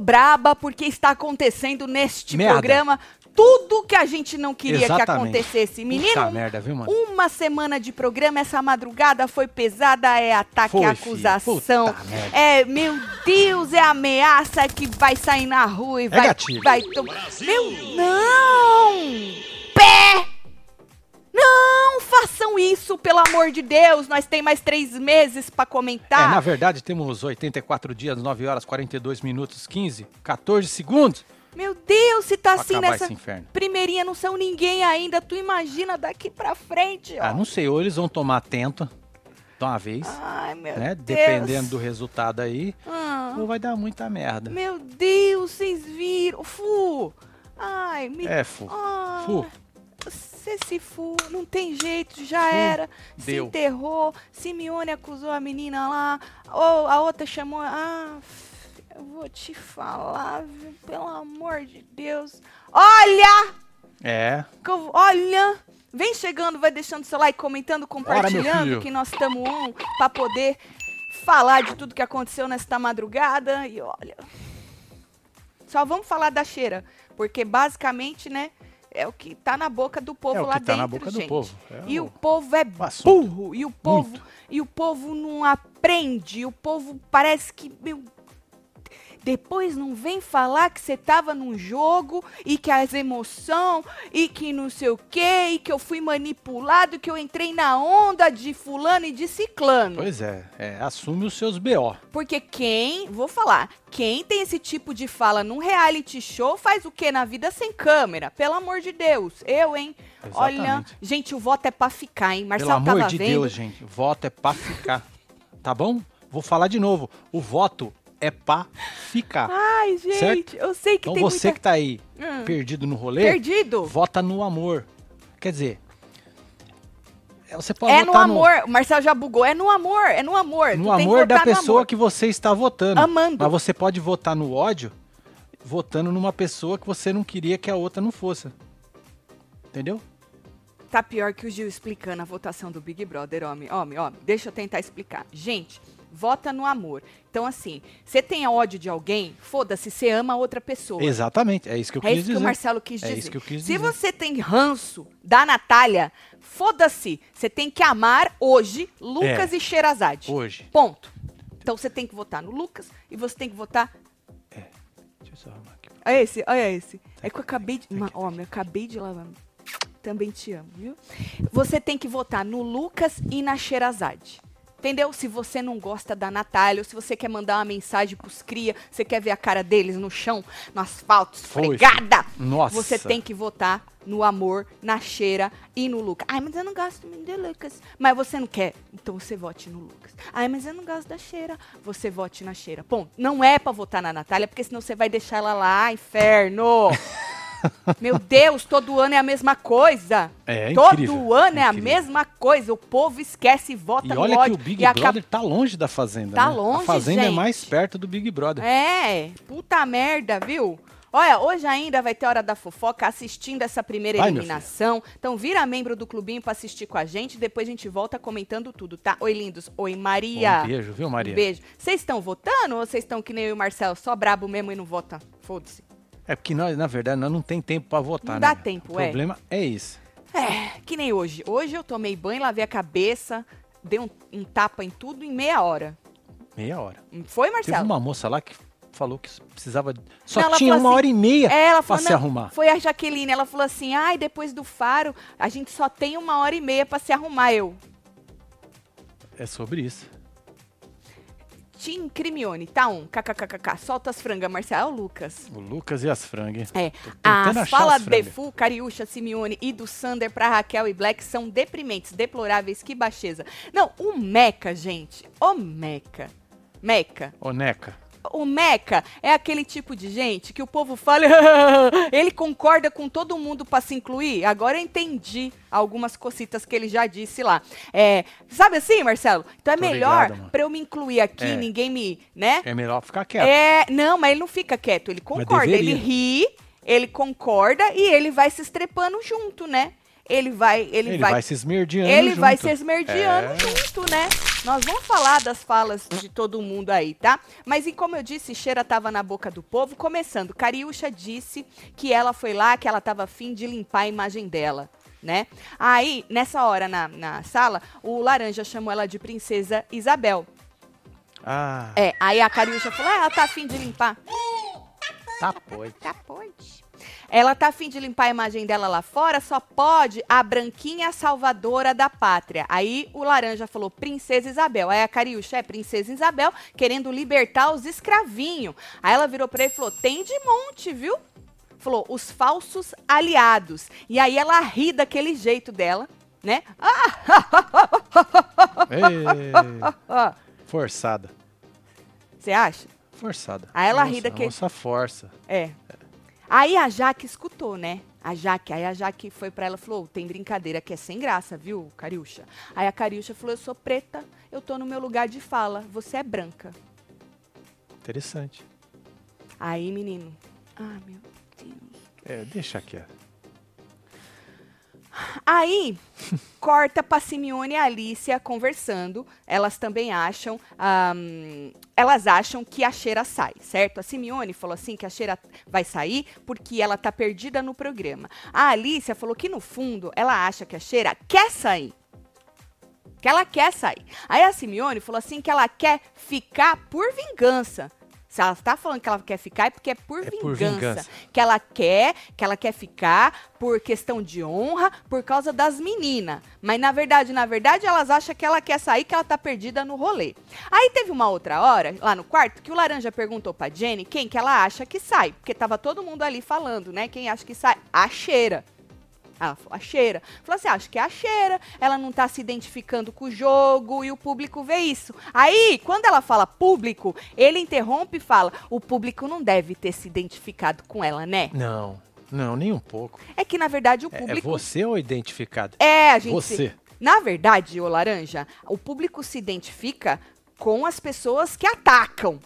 braba porque está acontecendo neste programa tudo que a gente não queria que Exatamente. acontecesse. Menino, Puta merda, viu, mano? uma semana de programa, essa madrugada foi pesada, é ataque, Foi, é acusação. É, meu Deus, é ameaça que vai sair na rua e vai. É gatilho. vai Meu, não! Pé! Não façam isso, pelo amor de Deus. Nós tem mais três meses pra É, comentar. na verdade, temos 84 dias, 9 horas, 42 minutos, 15, 14 segundos. Meu Deus, se tá Pra assim nessa primeirinha, não são ninguém ainda. Tu imagina daqui pra frente, ó. Ah, não sei, ou eles vão tomar atento de uma vez, Ai, meu né? Deus. Dependendo do resultado aí, Ah, ou vai dar muita merda. meu Deus, vocês viram. Fu! Ai, me... É, fu. Ai, Fu. Você se fu, não tem jeito, já era. Se enterrou. Simeone acusou a menina lá. Ou a outra chamou. Ah, eu vou te falar, viu? Pelo amor de Deus. Olha! É, Olha! Vem chegando, vai deixando seu like, comentando, compartilhando, filho. que nós estamos on pra poder falar de tudo que aconteceu nesta madrugada. E olha. Só vamos falar da cheira, porque basicamente, né, é o que tá na boca do povo É lá tá dentro, na boca do gente. povo. É e o- o povo é burro, e o povo, Muito. e o povo não aprende, e o povo parece que meu depois não vem falar que você tava num jogo e que as emoção e que não sei o quê, e que eu fui manipulado, que eu entrei na onda de fulano e de ciclano. Pois é, é, assume os seus BO. Porque quem, vou falar, quem tem esse tipo de fala num reality show faz o quê na vida sem câmera? Pelo amor de Deus. Eu, hein? Olha, Exatamente. gente, o voto é pra ficar, hein? Marcelo Pelo amor de vendo. Deus, gente, voto é pra ficar. Tá bom? Vou falar de novo. O voto é pra ficar. Ai, gente, Certo? eu sei que Então tem você muita... que tá aí Hum. perdido no rolê, Perdido? vota no amor. Quer dizer, é, você pode É no amor. O Marcelo já bugou. É no amor, é no amor. no, Tu amor da no pessoa amor. que você está votando. Amando. Mas você pode votar no ódio, votando numa pessoa que você não queria que a outra não fosse. Entendeu? Tá pior que o Gil explicando a votação do Big Brother, homem. Homem, homem. Deixa eu tentar explicar. Gente, vota no amor. Então, assim, você tem ódio de alguém, foda-se, você ama outra pessoa. Exatamente, é isso que eu É quis isso que dizer. o Marcelo quis É dizer. isso que eu quis Se dizer. você tem ranço da Natália, foda-se. Você tem que amar hoje Lucas É. e Sherazade. Hoje. Ponto. Então você tem que votar no Lucas e você tem que votar. Deixa eu só arrumar aqui. Olha esse, olha esse. É que eu acabei de. Ma- Homem, eu acabei de lavar. Também te amo, viu? Você tem que votar no Lucas e na Sherazade. Entendeu? Se você não gosta da Natália, ou se você quer mandar uma mensagem pros cria, você quer ver a cara deles no chão, no asfalto, esfregada, Nossa. você tem que votar no amor, na cheira e no Lucas. Ai, mas eu não gosto do Lucas. Mas você não quer, então você vote no Lucas. Ai, mas eu não gosto da cheira. Você vote na cheira. Ponto. Não é pra votar na Natália, porque senão você vai deixar ela lá, inferno. Meu Deus, todo ano é a mesma coisa. É todo incrível, ano é a mesma coisa. O povo esquece e vota E no olha que ódio. o Big e acaba- Brother tá longe da Fazenda, Tá né? longe, A Fazenda é gente. mais perto do Big Brother. É, puta merda, viu? Olha, hoje ainda vai ter Hora da Fofoca assistindo essa primeira Vai, eliminação. Então vira membro do clubinho pra assistir com a gente. Depois a gente volta comentando tudo, tá? Oi, lindos. Oi, Maria. Um beijo, viu, Maria? Um beijo. Vocês estão votando ou vocês estão que nem eu e o Marcelo, só brabo mesmo e não vota? Foda-se. É porque nós, na verdade, nós não tem tempo pra votar, Não né? dá tempo, O é. problema é isso. É, que nem hoje. Hoje eu tomei banho, lavei a cabeça, dei um, um tapa em tudo em meia hora. Meia hora. Foi, Teve Marcelo? uma moça lá que falou que precisava. Só Não, tinha uma assim- hora e meia É, ela pra falou, se não, arrumar. Foi a Jaqueline, ela falou assim: ai, depois do faro, a gente só tem uma hora e meia pra se arrumar. Eu. É sobre isso. Tim Crimione, tá um. KKKK. Solta as frangas, Marcelo. É o Lucas. O Lucas e as frangas. É. Tô tentando As achar falas as de frangas. Fu, Cariúcha, Simeone e do Sander pra Raquel e Black são deprimentes, deploráveis, que baixeza. Não, o Meca, gente. O Meca. Meca. Ô, Neca. O Meca é aquele tipo de gente que o povo fala, ele concorda com todo mundo pra se incluir. Agora eu entendi algumas cositas que ele já disse lá. É, sabe assim, Marcelo? Então é Tô melhor pra eu me incluir aqui, É. ninguém me, né? É melhor ficar quieto. É, não, mas ele não fica quieto, ele concorda, ele ri, ele concorda e ele vai se estrepando junto, né? Ele vai, ele, Ele vai, vai, se esmerdeando. ele vai junto. se esmerdeando É. junto, né? Nós vamos falar das falas de todo mundo aí, tá? Mas e como eu disse, cheira tava na boca do povo. Começando, Cariúcha disse que ela foi lá, que ela tava afim de limpar a imagem dela. Né? Aí, nessa hora na, na sala, o Laranja chamou ela de Princesa Isabel. Ah, É, aí a Cariúcha falou: ah, ela tá afim de limpar. tá pode. Tá, pode. Ela tá afim de limpar a imagem dela lá fora, só pode a branquinha salvadora da pátria. Aí o laranja falou, Princesa Isabel. Aí a Cariúcha é Princesa Isabel, querendo libertar os escravinhos. Aí ela virou pra ele e falou, tem de monte, viu? Falou, os falsos aliados. E aí ela ri daquele jeito dela, né? Ei, forçada. Você acha? Forçada. Aí ela Nossa, ri daquele- Nossa força. É. Aí a Jaque escutou, né? A Jaque, aí a Jaque foi pra ela e falou: tem brincadeira que é sem graça, viu, Cariúcha? Aí a Cariúcha falou: eu sou preta, eu tô no meu lugar de fala, você é branca. Interessante. Aí, menino. Ah, meu Deus. É, deixa quieto. Aí, corta pra Simeone e a Alicia conversando. Elas também acham. ahm, elas acham que a Cheira sai, certo? A Simeone falou assim que a Cheira vai sair porque ela tá perdida no programa. A Alicia falou que, no fundo, ela acha que a Cheira quer sair. Que ela quer sair. Aí a Simeone falou assim que ela quer ficar por vingança. Se ela tá falando que ela quer ficar é porque é por, É vingança. por vingança. Que ela quer, que ela quer ficar por questão de honra, por causa das meninas. Mas na verdade, na verdade, elas acham que ela quer sair, que ela tá perdida no rolê. Aí teve uma outra hora, lá no quarto, que o Laranja perguntou pra Jenny quem que ela acha que sai. Porque tava todo mundo ali falando, né? Quem acha que sai? A cheira. Ela falou, a cheira. Falou assim, acho que é a cheira, ela não tá se identificando com o jogo e o público vê isso. Aí, quando ela fala público, ele interrompe e fala, o público não deve ter se identificado com ela, né? Não, não, nem um pouco. É que, na verdade, o É, é público... você ou identificado? É, a gente... Você. Na verdade, ô Laranja, o público se identifica com as pessoas que atacam.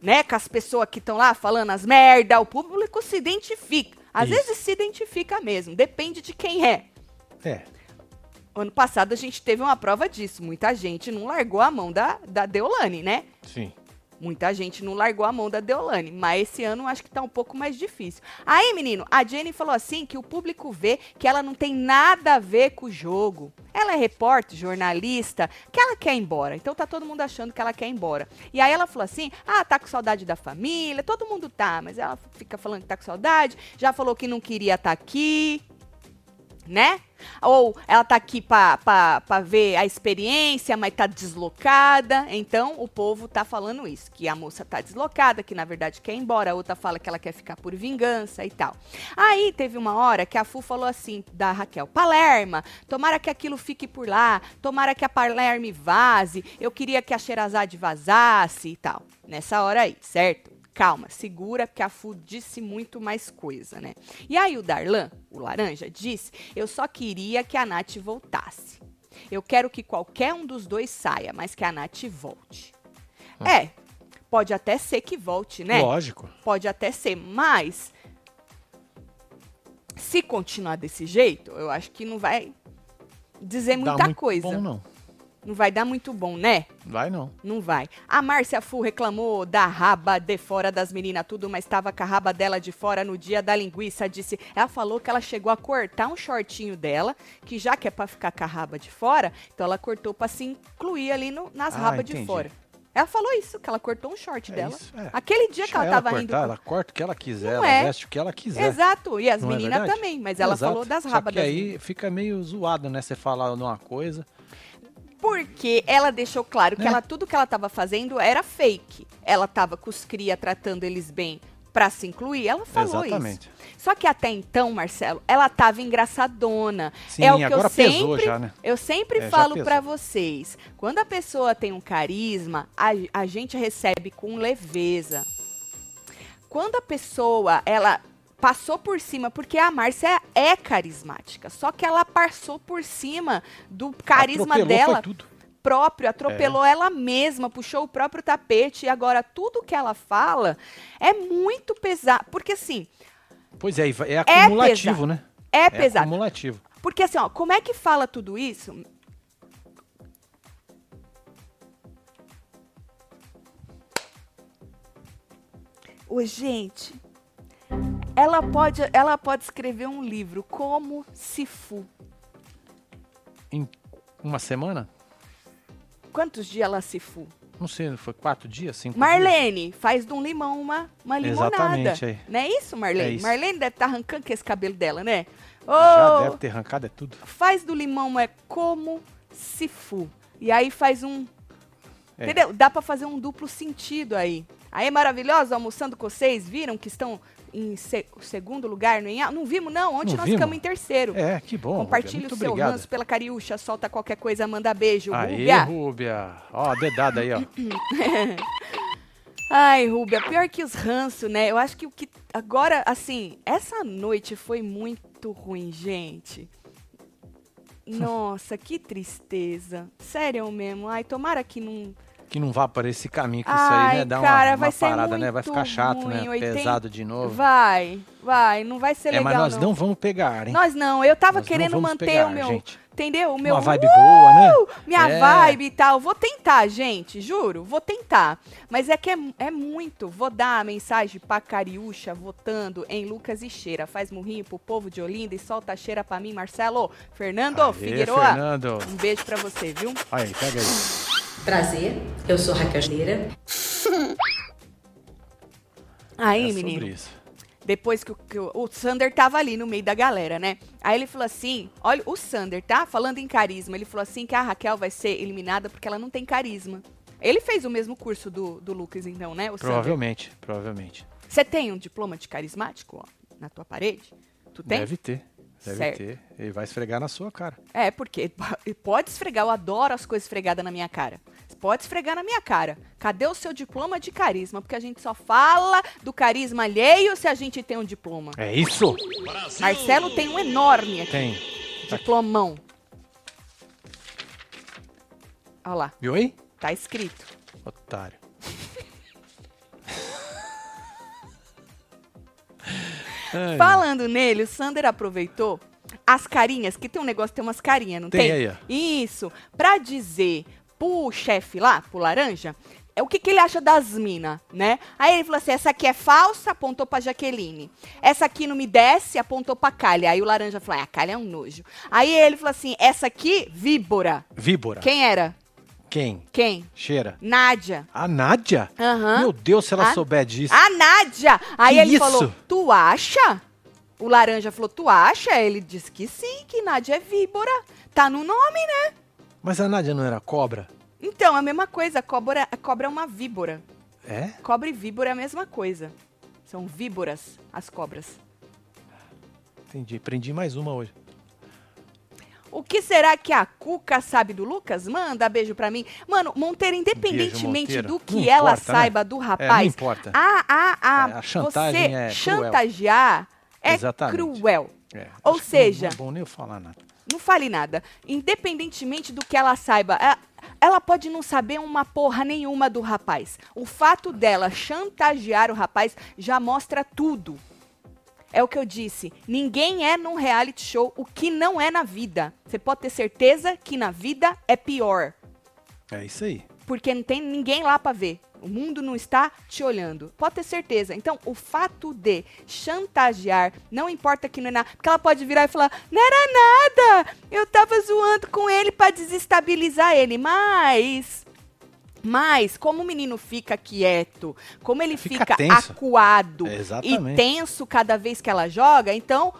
Né? Com as pessoas que estão lá falando as merda, o público se identifica. Às Isso. vezes se identifica mesmo, depende de quem é. É. Ano passado a gente teve uma prova disso. Muita gente não largou a mão da, da Deolane, né? Sim. Muita gente não largou a mão da Deolane, mas esse ano acho que tá um pouco mais difícil. Aí, menino, a Jenny falou assim que o público vê que ela não tem nada a ver com o jogo. Ela é repórter, jornalista, que ela quer ir embora. Então tá todo mundo achando que ela quer ir embora. E aí ela falou assim: "Ah, tá com saudade da família". Todo mundo tá, mas ela fica falando que tá com saudade, já falou que não queria estar aqui né? Ou ela tá aqui pra ver a experiência, mas tá deslocada. Então, o povo tá falando isso, que a moça tá deslocada, que na verdade quer ir embora. A outra fala que ela quer ficar por vingança e tal. Aí, teve uma hora que a Fu falou assim, da Raquel, Palerma, tomara que aquilo fique por lá, tomara que a Palerme vaze, eu queria que a Xerazade vazasse e tal. Nessa hora aí, certo? Calma, segura, porque a Fu disse muito mais coisa, né? E aí o Darlan, o laranja, disse: Eu só queria que a Nath voltasse. Eu quero que qualquer um dos dois saia, mas que a Nath volte. É, pode até ser que volte, né? Lógico. Pode até ser, mas se continuar desse jeito, eu acho que não vai dizer muita coisa. Bom, não. Não vai dar muito bom, né? Vai não. Não vai. A Márcia Fu reclamou da raba de fora das meninas, tudo, mas estava com a raba dela de fora no dia da linguiça. Disse, ela falou que ela chegou a cortar um shortinho dela, que já que é pra ficar com a raba de fora, então ela cortou pra se incluir ali no- nas Ah, rabas de entendi. fora. Ela falou isso, que ela cortou um short É dela. isso, é. Aquele dia que Deixa ela tava cortar, rindo. Ela corta o que ela quiser, Não ela é. veste o que ela quiser. Exato, e as é meninas também, mas ela Exato. falou das Só rabas que das aí meninas. fica meio zoado, né? Você falar de uma coisa. Porque ela deixou claro que Né? ela, tudo que ela estava fazendo era fake. Ela estava com os cria tratando eles bem pra se incluir. Ela falou Exatamente. isso. Só que até então, Marcelo, ela tava engraçadona. Sim, é o que eu sempre, já, né? Eu sempre É, falo pra vocês. Quando a pessoa tem um carisma, a, a gente recebe com leveza. Quando a pessoa, ela passou por cima, porque a Márcia é carismática, só que ela passou por cima do carisma Atropelou, dela próprio, atropelou é. ela mesma, puxou o próprio tapete e agora tudo que ela fala é muito pesado, porque assim, Pois é, é, é acumulativo, é né? É pesado. É acumulativo. Porque assim, ó, como é que fala tudo isso? Ô, gente, ela pode, ela pode escrever um livro como Sifu. Em uma semana? Quantos dias ela Sifu? Não sei, foi quatro dias, cinco dias? Marlene, faz de um limão uma, uma limonada. Exatamente, aí. Não é isso, Marlene? É isso. Marlene deve estar arrancando com esse cabelo dela, né? Já Ô, deve ter arrancado, é tudo. Faz do limão é como Sifu. E aí faz um. É. Entendeu? Dá pra fazer um duplo sentido aí. Aí, maravilhosa, almoçando com vocês, viram que estão em se- segundo lugar Enha? Não vimos, não. Ontem Não nós vimos? ficamos em terceiro. É, que bom. Compartilhe o seu obrigado. ranço pela Cariúcha, solta qualquer coisa, manda beijo. Aê, Rúbia. Rúbia. Ó, a dedada aí, ó. Ai, Rúbia, pior que os ranços, né? Eu acho que o que. Agora, assim, essa noite foi muito ruim, gente. Nossa, que tristeza. Sério mesmo. Ai, tomara que não. Que não vá para esse caminho, que isso Ai, aí, né, dá cara, uma, uma parada, né? Vai ficar chato, ruim, né? 80 Pesado de novo. Vai, vai, não vai ser é, legal. mas nós não. não vamos pegar, hein? Nós não, eu tava Nós querendo manter pegar, o meu. gente. Entendeu? O meu. Uma vibe boa, né? minha É. vibe e tal. Vou tentar, gente, juro, vou tentar. Mas é que é, é muito. Vou dar a mensagem pra Cariúcha votando em Lucas e Cheira. Faz murrinho pro povo de Olinda e solta a cheira pra mim, Marcelo. Fernando Aê, Figueroa. Fernando. Um beijo pra você, viu? Aí, pega aí. Prazer, eu sou Raquel Schneira. Aí, é menino. sobre isso. Depois que, o- que o, o Sander tava ali no meio da galera, né? Aí ele falou assim: olha, o Sander, tá? Falando em carisma, ele falou assim que a Raquel vai ser eliminada porque ela não tem carisma. Ele fez o mesmo curso do, do Lucas, então, né? O Sander. Provavelmente, provavelmente. Você tem um diploma de carismático, ó, na tua parede? Tu tem? Deve ter. Deve Certo. ter. Ele vai esfregar na sua cara. É, porque pode esfregar, eu adoro as coisas esfregadas na minha cara. Pode esfregar na minha cara. Cadê o seu diploma de carisma? Porque a gente só fala do carisma alheio se a gente tem um diploma. É isso! Marcelo tem um enorme aqui, Tem. diplomão. Olha lá, Viu aí? tá escrito. Otário. Ai, Falando nele, o Sander aproveitou as carinhas, que tem um negócio, tem umas carinhas, não Tem tem? aí. Isso, pra dizer pro chefe lá, pro laranja, é o que, que ele acha das minas, né? Aí ele falou assim, essa aqui é falsa, apontou pra Jaqueline. Essa aqui não me desce, apontou pra Calha. Aí o laranja falou, ah, a Calha é um nojo. Aí ele falou assim, essa aqui, víbora. Víbora. Quem era? Quem? Quem? Cheira. Nádia. A Nádia? Aham. Meu Deus, se ela A- souber disso. A Nádia! Aí Que ele isso? falou, tu acha? O laranja falou, tu acha? Ele disse que sim, que Nádia é víbora. Tá no nome, né? Mas a Nádia não era cobra? Então, a mesma coisa, a cobra, a cobra é uma víbora. É? Cobra e víbora é a mesma coisa. São víboras, as cobras. Entendi. Prendi mais uma hoje. O que será que a Cuca sabe do Lucas? Manda beijo pra mim. Mano, Monteiro, independentemente Monteiro. do que Não ela importa, né? saiba do É, não rapaz, importa. ah, ah, ah, É, a chantagem você é chantagear é Exatamente. cruel. É, Ou seja- Não é bom nem eu falar nada. Não fale nada. Independentemente do que ela saiba, a- ela pode não saber uma porra nenhuma do rapaz. O fato dela chantagear o rapaz já mostra tudo. É o que eu disse. Ninguém é num reality show o que não é na vida. Você pode ter certeza que na vida é pior. É isso aí. Porque não tem ninguém lá pra ver. O mundo não está te olhando. Pode ter certeza. Então, o fato de chantagear, não importa que não é nada. Porque ela pode virar e falar: não era nada. Eu tava zoando com ele pra desestabilizar ele. Mas. Mas, como o menino fica quieto, como ele Fica fica, tenso. acuado É, e tenso cada vez que ela joga, então.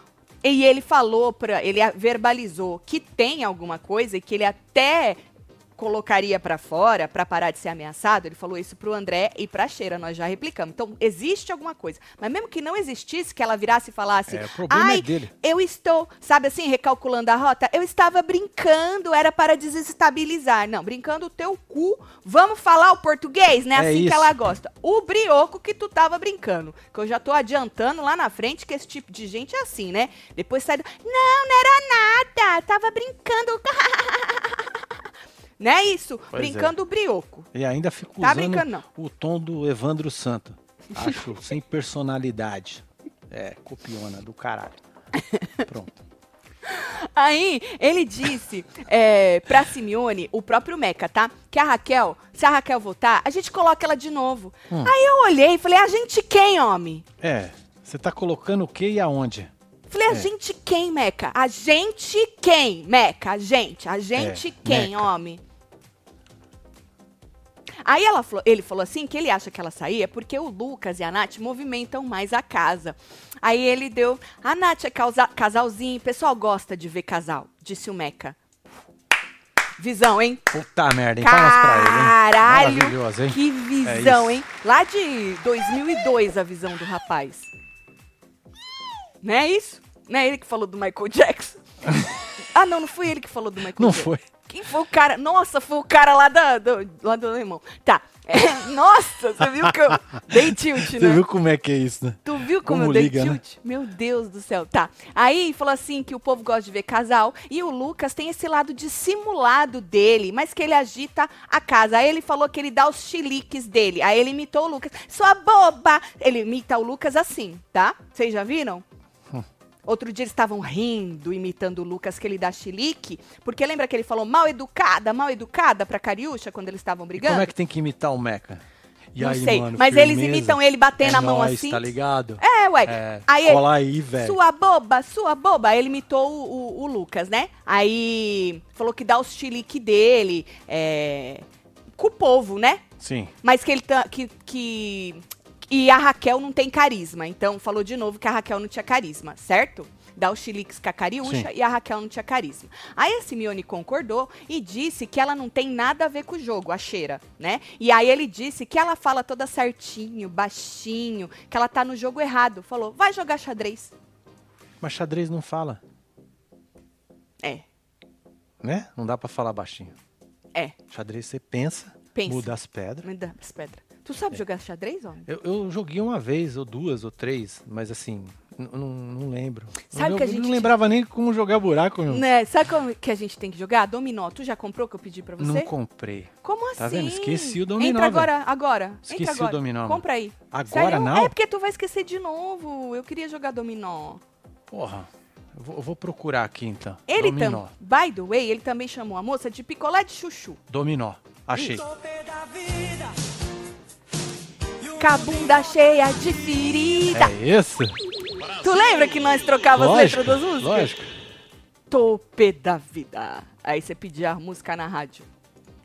E ele falou pra. Ele verbalizou que tem alguma coisa e que ele até colocaria pra fora pra parar de ser ameaçado. Ele falou isso pro André e pra Cheira, nós já replicamos. Então, existe alguma coisa. Mas mesmo que não existisse, que ela virasse e falasse: É, problema Ai, é eu estou, sabe assim, recalculando a rota? Eu estava brincando, era para desestabilizar. Não, brincando o teu cu. Vamos falar o português, né? É assim que isso. ela gosta. O brioco que tu tava brincando. Que eu já tô adiantando lá na frente que esse tipo de gente é assim, né? Depois sai do. Não, não era nada. Tava brincando. não é isso? Pois é. brincando o brioco. E ainda fico Tá usando brincando, não. o tom do Evandro Santo. Acho sem personalidade. É, copiona do caralho. Pronto. Aí, ele disse é, pra Simeone, o próprio Meca, tá? Que a Raquel, se a Raquel voltar, a gente coloca ela de novo. Hum. Aí eu olhei e falei, a gente quem, homem? É, você tá colocando o que e aonde? Falei, a É. gente quem, Meca? A gente quem, Meca? A gente. A gente É, quem, Meca. homem? Aí ela ele falou assim que ele acha que ela saía porque o Lucas e a Nath movimentam mais a casa. Aí ele deu. A Nath é causa- casalzinho, pessoal gosta de ver casal, disse o Meca. Visão, hein? Puta merda, hein? Palmas pra ele, hein? Caralho! Hein? Que visão, isso. hein? Lá de 2002 a visão do rapaz. Não é isso? Não é ele que falou do Michael Jackson? ah, não, não foi ele que falou do Michael Não Jackson. foi. Quem foi o cara? Nossa, foi o cara lá, da, do, lá do alemão. Tá. É, nossa, você viu que eu dei tilt, Você né? viu como é que é isso, né? Tu viu como, Como eu dei liga, né? tilt? Meu Deus do céu. Tá. Aí falou assim que o povo gosta de ver casal e o Lucas tem esse lado dissimulado dele, mas que ele agita a casa. Aí ele falou que ele dá os chiliques dele. Aí ele imitou o Lucas. Sua boba! Ele imita o Lucas assim, tá? Vocês já viram? Outro dia eles estavam rindo, imitando o Lucas, que ele dá chilique, porque lembra que ele falou mal educada, mal educada pra Cariúcha quando eles estavam brigando? Como é que tem que imitar o Meca? E Não aí, sei, mano, mas eles firmeza? imitam ele batendo é a mão nóis, assim. tá ligado? É, ué. É, Aí ele- aí, velho. Sua boba, sua boba. Aí ele imitou o, o- o Lucas, né? Aí falou que dá os chilique dele é, com o povo, né? Sim. Mas que ele tá, que, que. E a Raquel não tem carisma. Então falou de novo que a Raquel não tinha carisma, certo? Dá os chiliques com a Cariúcha e a Raquel não tinha carisma. Aí a Simeone concordou e disse que ela não tem nada a ver com o jogo, a cheira, né? E aí ele disse que ela fala toda certinho, baixinho, que ela tá no jogo errado. Falou, vai jogar xadrez. Mas xadrez não fala, É, né? Não dá pra falar baixinho. é. Xadrez você pensa, Pensa. muda as pedras. Me dá as pedras. Tu sabe jogar xadrez, homem? Eu, eu joguei uma vez, ou duas, ou três, mas assim, não, não lembro. Sabe eu, que a gente- não lembrava nem como jogar buraco, meu. Né? Sabe como que a gente tem que jogar? Dominó. Tu já comprou que eu pedi pra você? Não comprei. Como assim? Tá vendo? Esqueci o dominó, Entra agora, agora. Esqueci Entra o agora. dominó, mano. Compra aí. Agora Sério? não? É porque tu vai esquecer de novo. Eu queria jogar dominó. Porra, eu vou, eu vou procurar aqui então. Ele Dominó. também, by the way, ele também chamou a moça de picolé de chuchu. Dominó. Achei. Com a bunda cheia de ferida. É esse? Tu lembra que nós trocávamos as letras das músicas? lógico. Topê da vida. Aí você pedia a música na rádio.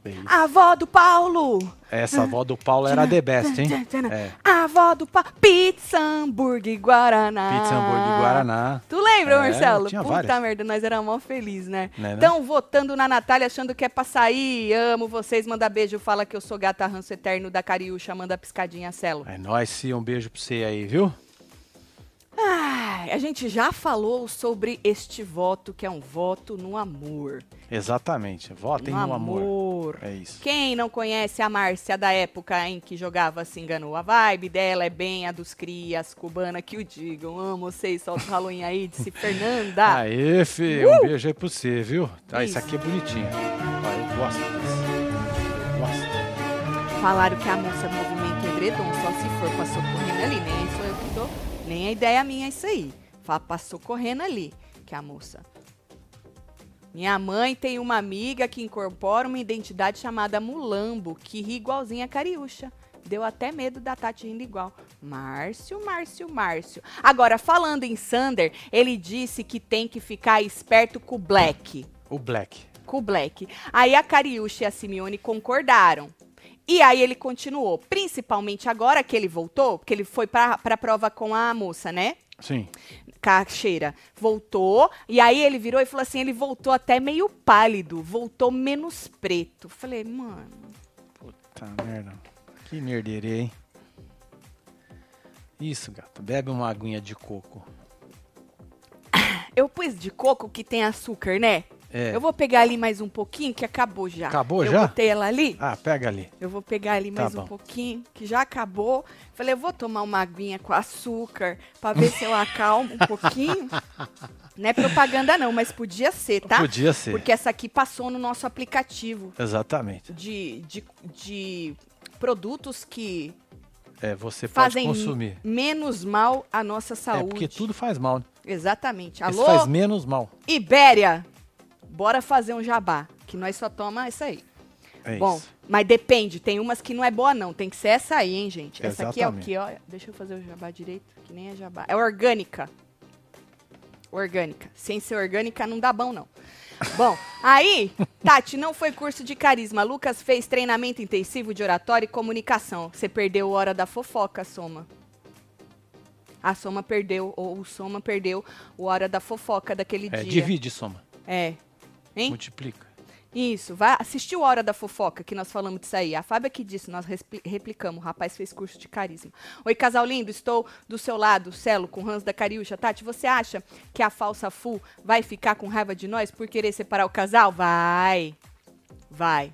Isso. A avó do Paulo. Essa avó do Paulo era the best, hein? É. A avó do Paulo. Pizza, hambúrguer guaraná. Pizza, hambúrguer Guaraná. Tu lembra, É, Marcelo? tinha Puta várias. merda, nós era mó feliz, né? Né, não? Então, votando na Natália, achando que é pra sair. Amo vocês, manda beijo, fala que eu sou gata ranço eterno da Cariúcha, manda piscadinha, Celo. É nóis, sim. Um beijo pra você aí, viu? Ai, a gente já falou sobre este voto, que é um voto no amor. Exatamente. Votem no no amor. amor. É isso. Quem não conhece a Márcia da época em que jogava Se Enganou? A vibe dela é bem a dos crias, cubana que o digam. Amo vocês, solta o Halloween aí, disse Fernanda. Aê, Fê. Um beijo aí pra você, viu? Ah, isso Isso. aqui é bonitinho. Eu gosto disso. Gosto. Falaram que a moça do movimento edredom só se for passou correndo ali, nem sou eu que dou, nem a ideia minha é isso aí. Fala, passou correndo ali, que a moça. Minha mãe tem uma amiga que incorpora uma identidade chamada Mulambo, que ri igualzinho a Cariúcha. Deu até medo da Tati rindo igual. Márcio, Márcio, Márcio. Agora, falando em Sander, ele disse que tem que ficar esperto com o Black O Black. com o Black. Aí a Cariúcha e a Simeone concordaram. E aí ele continuou, principalmente agora que ele voltou, porque ele foi pra, pra prova com a moça, né? Sim. Cacheira. Voltou, e aí ele virou e falou assim, ele voltou até meio pálido, voltou menos preto. Falei, mano, Puta merda. Que merderia, hein? Isso, gato. Bebe uma aguinha de coco. eu pus de coco que tem açúcar, né? É. Eu vou pegar ali mais um pouquinho, que acabou já. Acabou eu já? botei ela ali. Ah, pega ali. Eu vou pegar ali Tá mais um pouquinho, que já acabou. Falei, eu vou tomar uma aguinha com açúcar pra ver se eu acalmo um pouquinho. Não é propaganda não, mas podia ser, tá? Podia ser. Porque essa aqui passou no nosso aplicativo Exatamente. de, de, de produtos que É, você pode fazem consumir. menos mal à nossa É, saúde. porque tudo faz mal. né? Exatamente. Alô, faz menos mal. Ibéria, bora fazer um jabá, que nós só toma isso aí. É Bom, isso. mas depende, tem umas que não é boa não, tem que ser essa aí, hein, gente. Essa aqui é o Exatamente. que, ó, deixa eu fazer o jabá direito, que nem é jabá. É orgânica. Orgânica. Sem ser orgânica não dá bom não. Bom, aí, Tati, não foi curso de carisma. Lucas fez treinamento intensivo de oratória e comunicação. Você perdeu hora da fofoca, Soma. A Soma perdeu, ou o Soma perdeu o hora da fofoca daquele É, dia. divide soma. É. Hein? Multiplica. Isso, vai assistir o Hora da Fofoca, que nós falamos disso aí. A Fábia que disse, nós replicamos. O rapaz fez curso de carisma. Oi, casal lindo, estou do seu lado, Celo, com Hans da Cariúcha. Tati, você acha que a falsa Fu vai ficar com raiva de nós por querer separar o casal? Vai. Vai.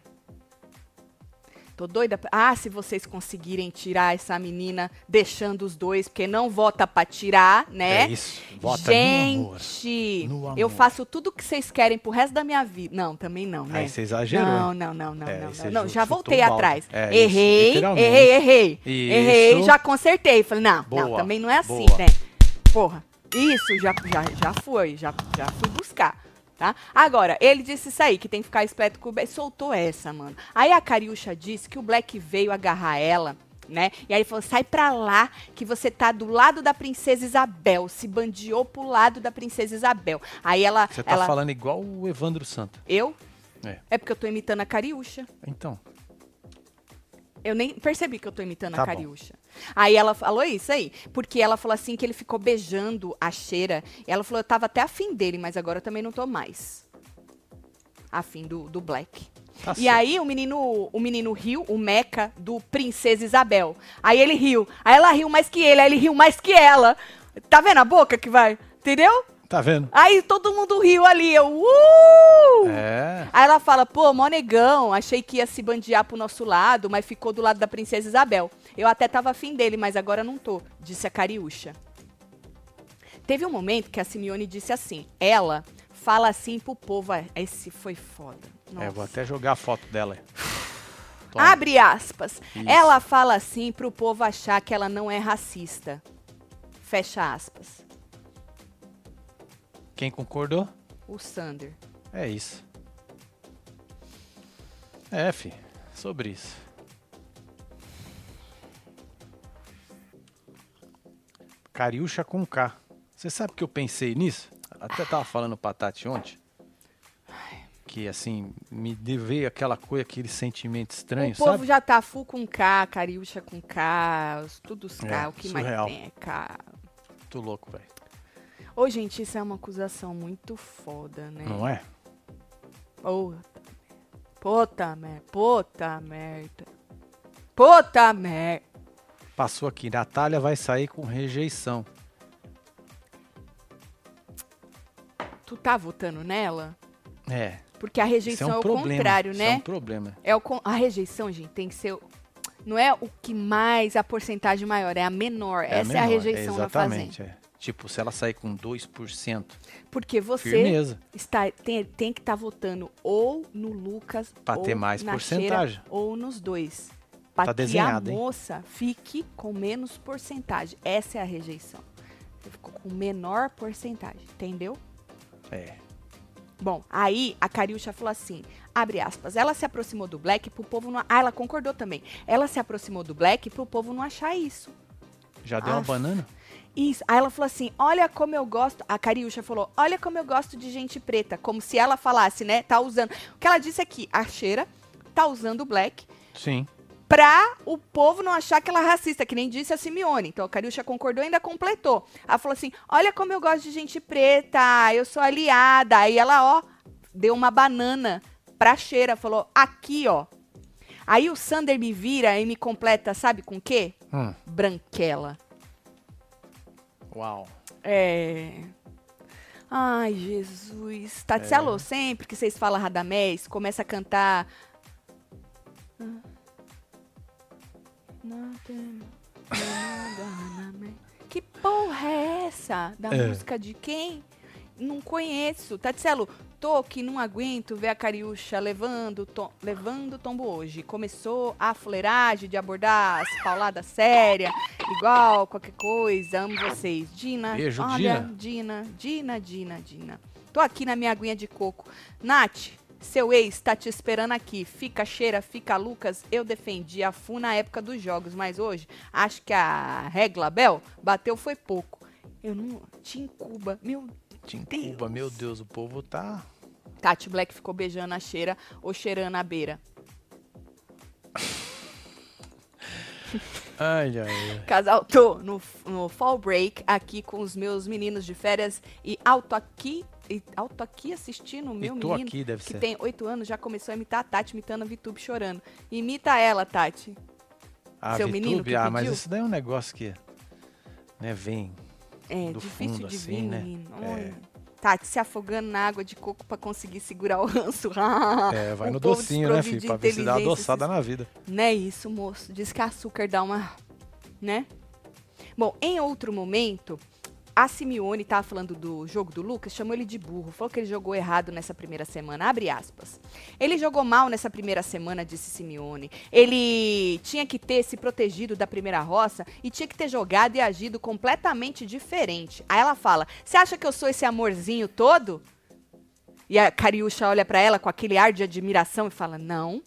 Tô doida. pra- Ah, se vocês conseguirem tirar essa menina deixando os dois, porque não vota pra tirar, né? É isso. Vota no amor. Gente, No amor. eu faço tudo o que vocês querem pro resto da minha vida. Não, também não, né? Aí você exagerou. Não, não, não, não, É, não, não, não. Já voltei atrás. É, isso, errei, literalmente. errei, errei. Isso. Errei, já consertei. Falei, não, não, Boa, também não é assim, boa. né? Porra, isso já, já, já foi, já, já fui buscar. Tá? Agora, ele disse isso aí, que tem que ficar esperto com o Black. Soltou essa, mano. Aí a Cariúcha disse que o Black veio agarrar ela, né? E aí ele falou: sai pra lá, que você tá do lado da princesa Isabel. Se bandiou pro lado da princesa Isabel. Aí ela. Você tá ela falando igual o Evandro Santa. Eu? É. É porque eu tô imitando a Cariúcha. Então, Eu nem percebi que eu tô imitando Tá a bom. Cariúcha. Aí ela falou isso aí, porque ela falou assim que ele ficou beijando a cheira. Ela falou, eu tava até afim dele, mas agora eu também não tô mais. Afim do, do Black. tá E certo. aí o menino, o menino riu, o Meca do Princesa Isabel. Aí ele riu. Aí ela riu mais que ele, aí ele riu mais que ela. Tá vendo a boca que vai? Entendeu? Tá vendo? Aí todo mundo riu ali, eu, uh! É. Aí ela fala, pô, mó negão, achei que ia se bandear pro nosso lado, mas ficou do lado da princesa Isabel. Eu até tava afim dele, mas agora não tô, disse a Cariúcha. Teve um momento que a Simeone disse assim, ela fala assim pro povo, ah, esse foi foda. É, vou Nossa. até jogar a foto dela. Toma. Abre aspas. Isso. Ela fala assim pro povo achar que ela não é racista. Fecha aspas. Quem concordou? O Sander. É isso. É, fi. Sobre isso. Cariúcha com K. Você sabe que eu pensei nisso? Até tava falando pra Tati ontem. Que assim, me veio aquela coisa, aquele sentimento estranho, o povo sabe? já tá full com K, Cariúcha com K, tudo os K, É, o que surreal. mais tem é K. Tô louco, velho. Ô, gente, isso é uma acusação muito foda, né? Não é? Ô, puta merda, puta merda. Puta merda. Passou aqui. Natália vai sair com rejeição. Tu tá votando nela? É. Porque a é rejeição um é, o problema. contrário, Isso né? é um problema. É o a rejeição, gente, tem que ser. Não é o que mais a porcentagem maior, é a menor. É Essa é a menor, rejeição na fazenda. Exatamente. É. Tipo, se ela sair com 2%, Porque você firmeza. está, tem, tem que estar votando ou no Lucas Pra ou ter mais na porcentagem. Cheira, ou nos dois. Para Tá que a desenhado, hein? moça fique com menos porcentagem. Essa é a rejeição. Você ficou com menor porcentagem, entendeu? É. Bom, aí a Cariúcha falou assim, abre aspas, ela se aproximou do Black pro povo não... Ah, ela concordou também. Ela se aproximou do Black pro povo não achar isso. Já deu uma banana? Isso. Aí ela falou assim: olha como eu gosto. A Cariúcha falou: olha como eu gosto de gente preta. Como se ela falasse, né? Tá usando. O que ela disse aqui: a cheira tá usando o black Sim. pra o povo não achar que ela é racista, que nem disse a Simeone. Então a Cariúcha concordou e ainda completou. Ela falou assim: olha como eu gosto de gente preta, eu sou aliada. Aí ela, ó, deu uma banana pra cheira. Falou: aqui, ó. Aí o Sander me vira e me completa, sabe com o quê? Hum. Branquela. Uau. É. Ai, Jesus. Tati, É. alô, sempre que vocês falam Radamés, começa a cantar. Que porra é essa? Da É. música de quem? Não conheço. Tatselo, tô que não aguento ver a Cariúcha levando, tom, levando tombo hoje. Começou a fuleiragem de abordar as pauladas séria, igual qualquer coisa. Amo vocês. Dina, Beijo, olha, Dina, Dina, Dina, Dina. Tô aqui na minha aguinha de coco. Nath, seu ex tá te esperando aqui. Fica cheira, fica Lucas. Eu defendi a FU na época dos jogos, mas hoje acho que a regla Bel bateu foi pouco. Eu não. Tim Cuba, meu Tim Cuba, meu Deus, o povo tá. Tati Black ficou beijando a cheira ou cheirando a beira. Ai, ai, ai. Casal, tô no, no fall break aqui com os meus meninos de férias e alto aqui, e alto aqui assistindo o meu tô menino aqui, deve que ser. tem oito anos já começou a imitar a Tati, imitando a Vitube chorando. Imita ela, Tati. Ah, seu menino VTube, que ah, mas pediu? isso daí é um negócio que. Né, vem. É, Do difícil fundo, de assim, vir, né? menino. É. Tati se afogando na água de coco pra conseguir segurar o ranço. É, vai O no docinho, né, filho? Pra ver se dá adoçada na vida. Não é isso, moço. Diz que açúcar dá uma. Né? Bom, em outro momento, a Simeone tava falando do jogo do Lucas, chamou ele de burro, falou que ele jogou errado nessa primeira semana. Abre aspas. Ele jogou mal nessa primeira semana, disse Simeone. Ele tinha que ter se protegido da primeira roça e tinha que ter jogado e agido completamente diferente. Aí ela fala: Você acha que eu sou esse amorzinho todo? E a Cariúcha olha pra ela com aquele ar de admiração e fala: Não.